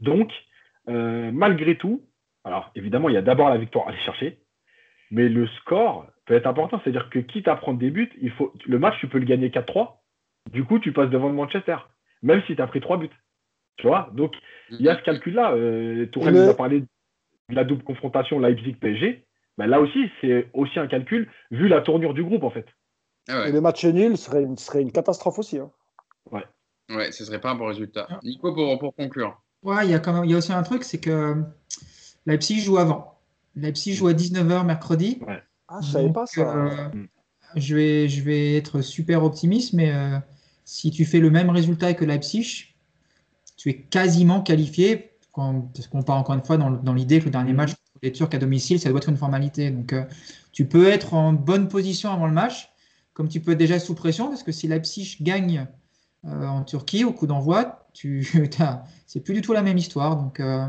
Donc, euh, malgré tout, alors évidemment, il y a d'abord la victoire à aller chercher, mais le score peut être important. C'est-à-dire que quitte à prendre des buts, il faut, le match, tu peux le gagner 4-3. Du coup, tu passes devant Manchester, même si tu as pris 3 buts. Tu vois Donc, il y a ce calcul-là. Euh, Tourelle nous a parlé de la double confrontation Leipzig-PSG. Ben là aussi, c'est aussi un calcul vu la tournure du groupe, en fait. Ah Et le match nul serait une, serait une catastrophe aussi. Hein. Ouais. Ouais, ce serait pas un bon résultat. Ah. Nico, pour, pour conclure. Ouais, il y, a quand même, il y a aussi un truc, c'est que Leipzig joue avant. Leipzig joue à 19h mercredi. Ouais. Ah, je savais pas ça. Euh, je, vais, je vais être super optimiste, mais euh, si tu fais le même résultat que Leipzig, tu es quasiment qualifié, parce qu'on part encore une fois dans, dans l'idée que le dernier mm-hmm. match les Turcs à domicile, ça doit être une formalité. Donc, euh, tu peux être en bonne position avant le match comme tu peux être déjà sous pression, parce que si Leipzig gagne euh, en Turquie au coup d'envoi, <laughs> c'est plus du tout la même histoire. Donc euh,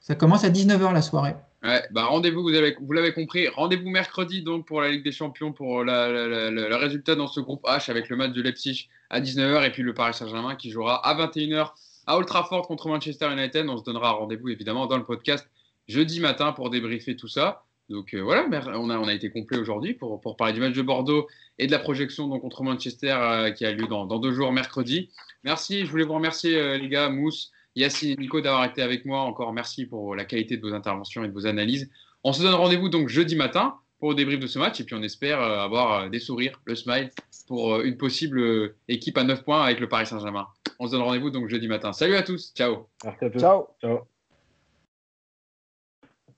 ça commence à 19h la soirée. Ouais, bah rendez-vous, vous, vous l'avez compris, rendez-vous mercredi donc pour la Ligue des Champions pour le résultat dans ce groupe H avec le match de Leipzig à 19h et puis le Paris Saint-Germain qui jouera à 21h à Old Trafford contre Manchester United. On se donnera rendez-vous évidemment dans le podcast jeudi matin pour débriefer tout ça. Donc euh, voilà, on a, on a été complet aujourd'hui pour, pour, parler du match de Bordeaux et de la projection donc, contre Manchester euh, qui a lieu dans, dans, deux jours, mercredi. Merci, je voulais vous remercier euh, les gars, Mousse, Yassine et Nico d'avoir été avec moi. Encore merci pour la qualité de vos interventions et de vos analyses. On se donne rendez-vous donc jeudi matin pour le débrief de ce match et puis on espère avoir des sourires, le smile pour une possible équipe à 9 points avec le Paris Saint-Germain. On se donne rendez-vous donc jeudi matin. Salut à tous, ciao. Ciao. ciao.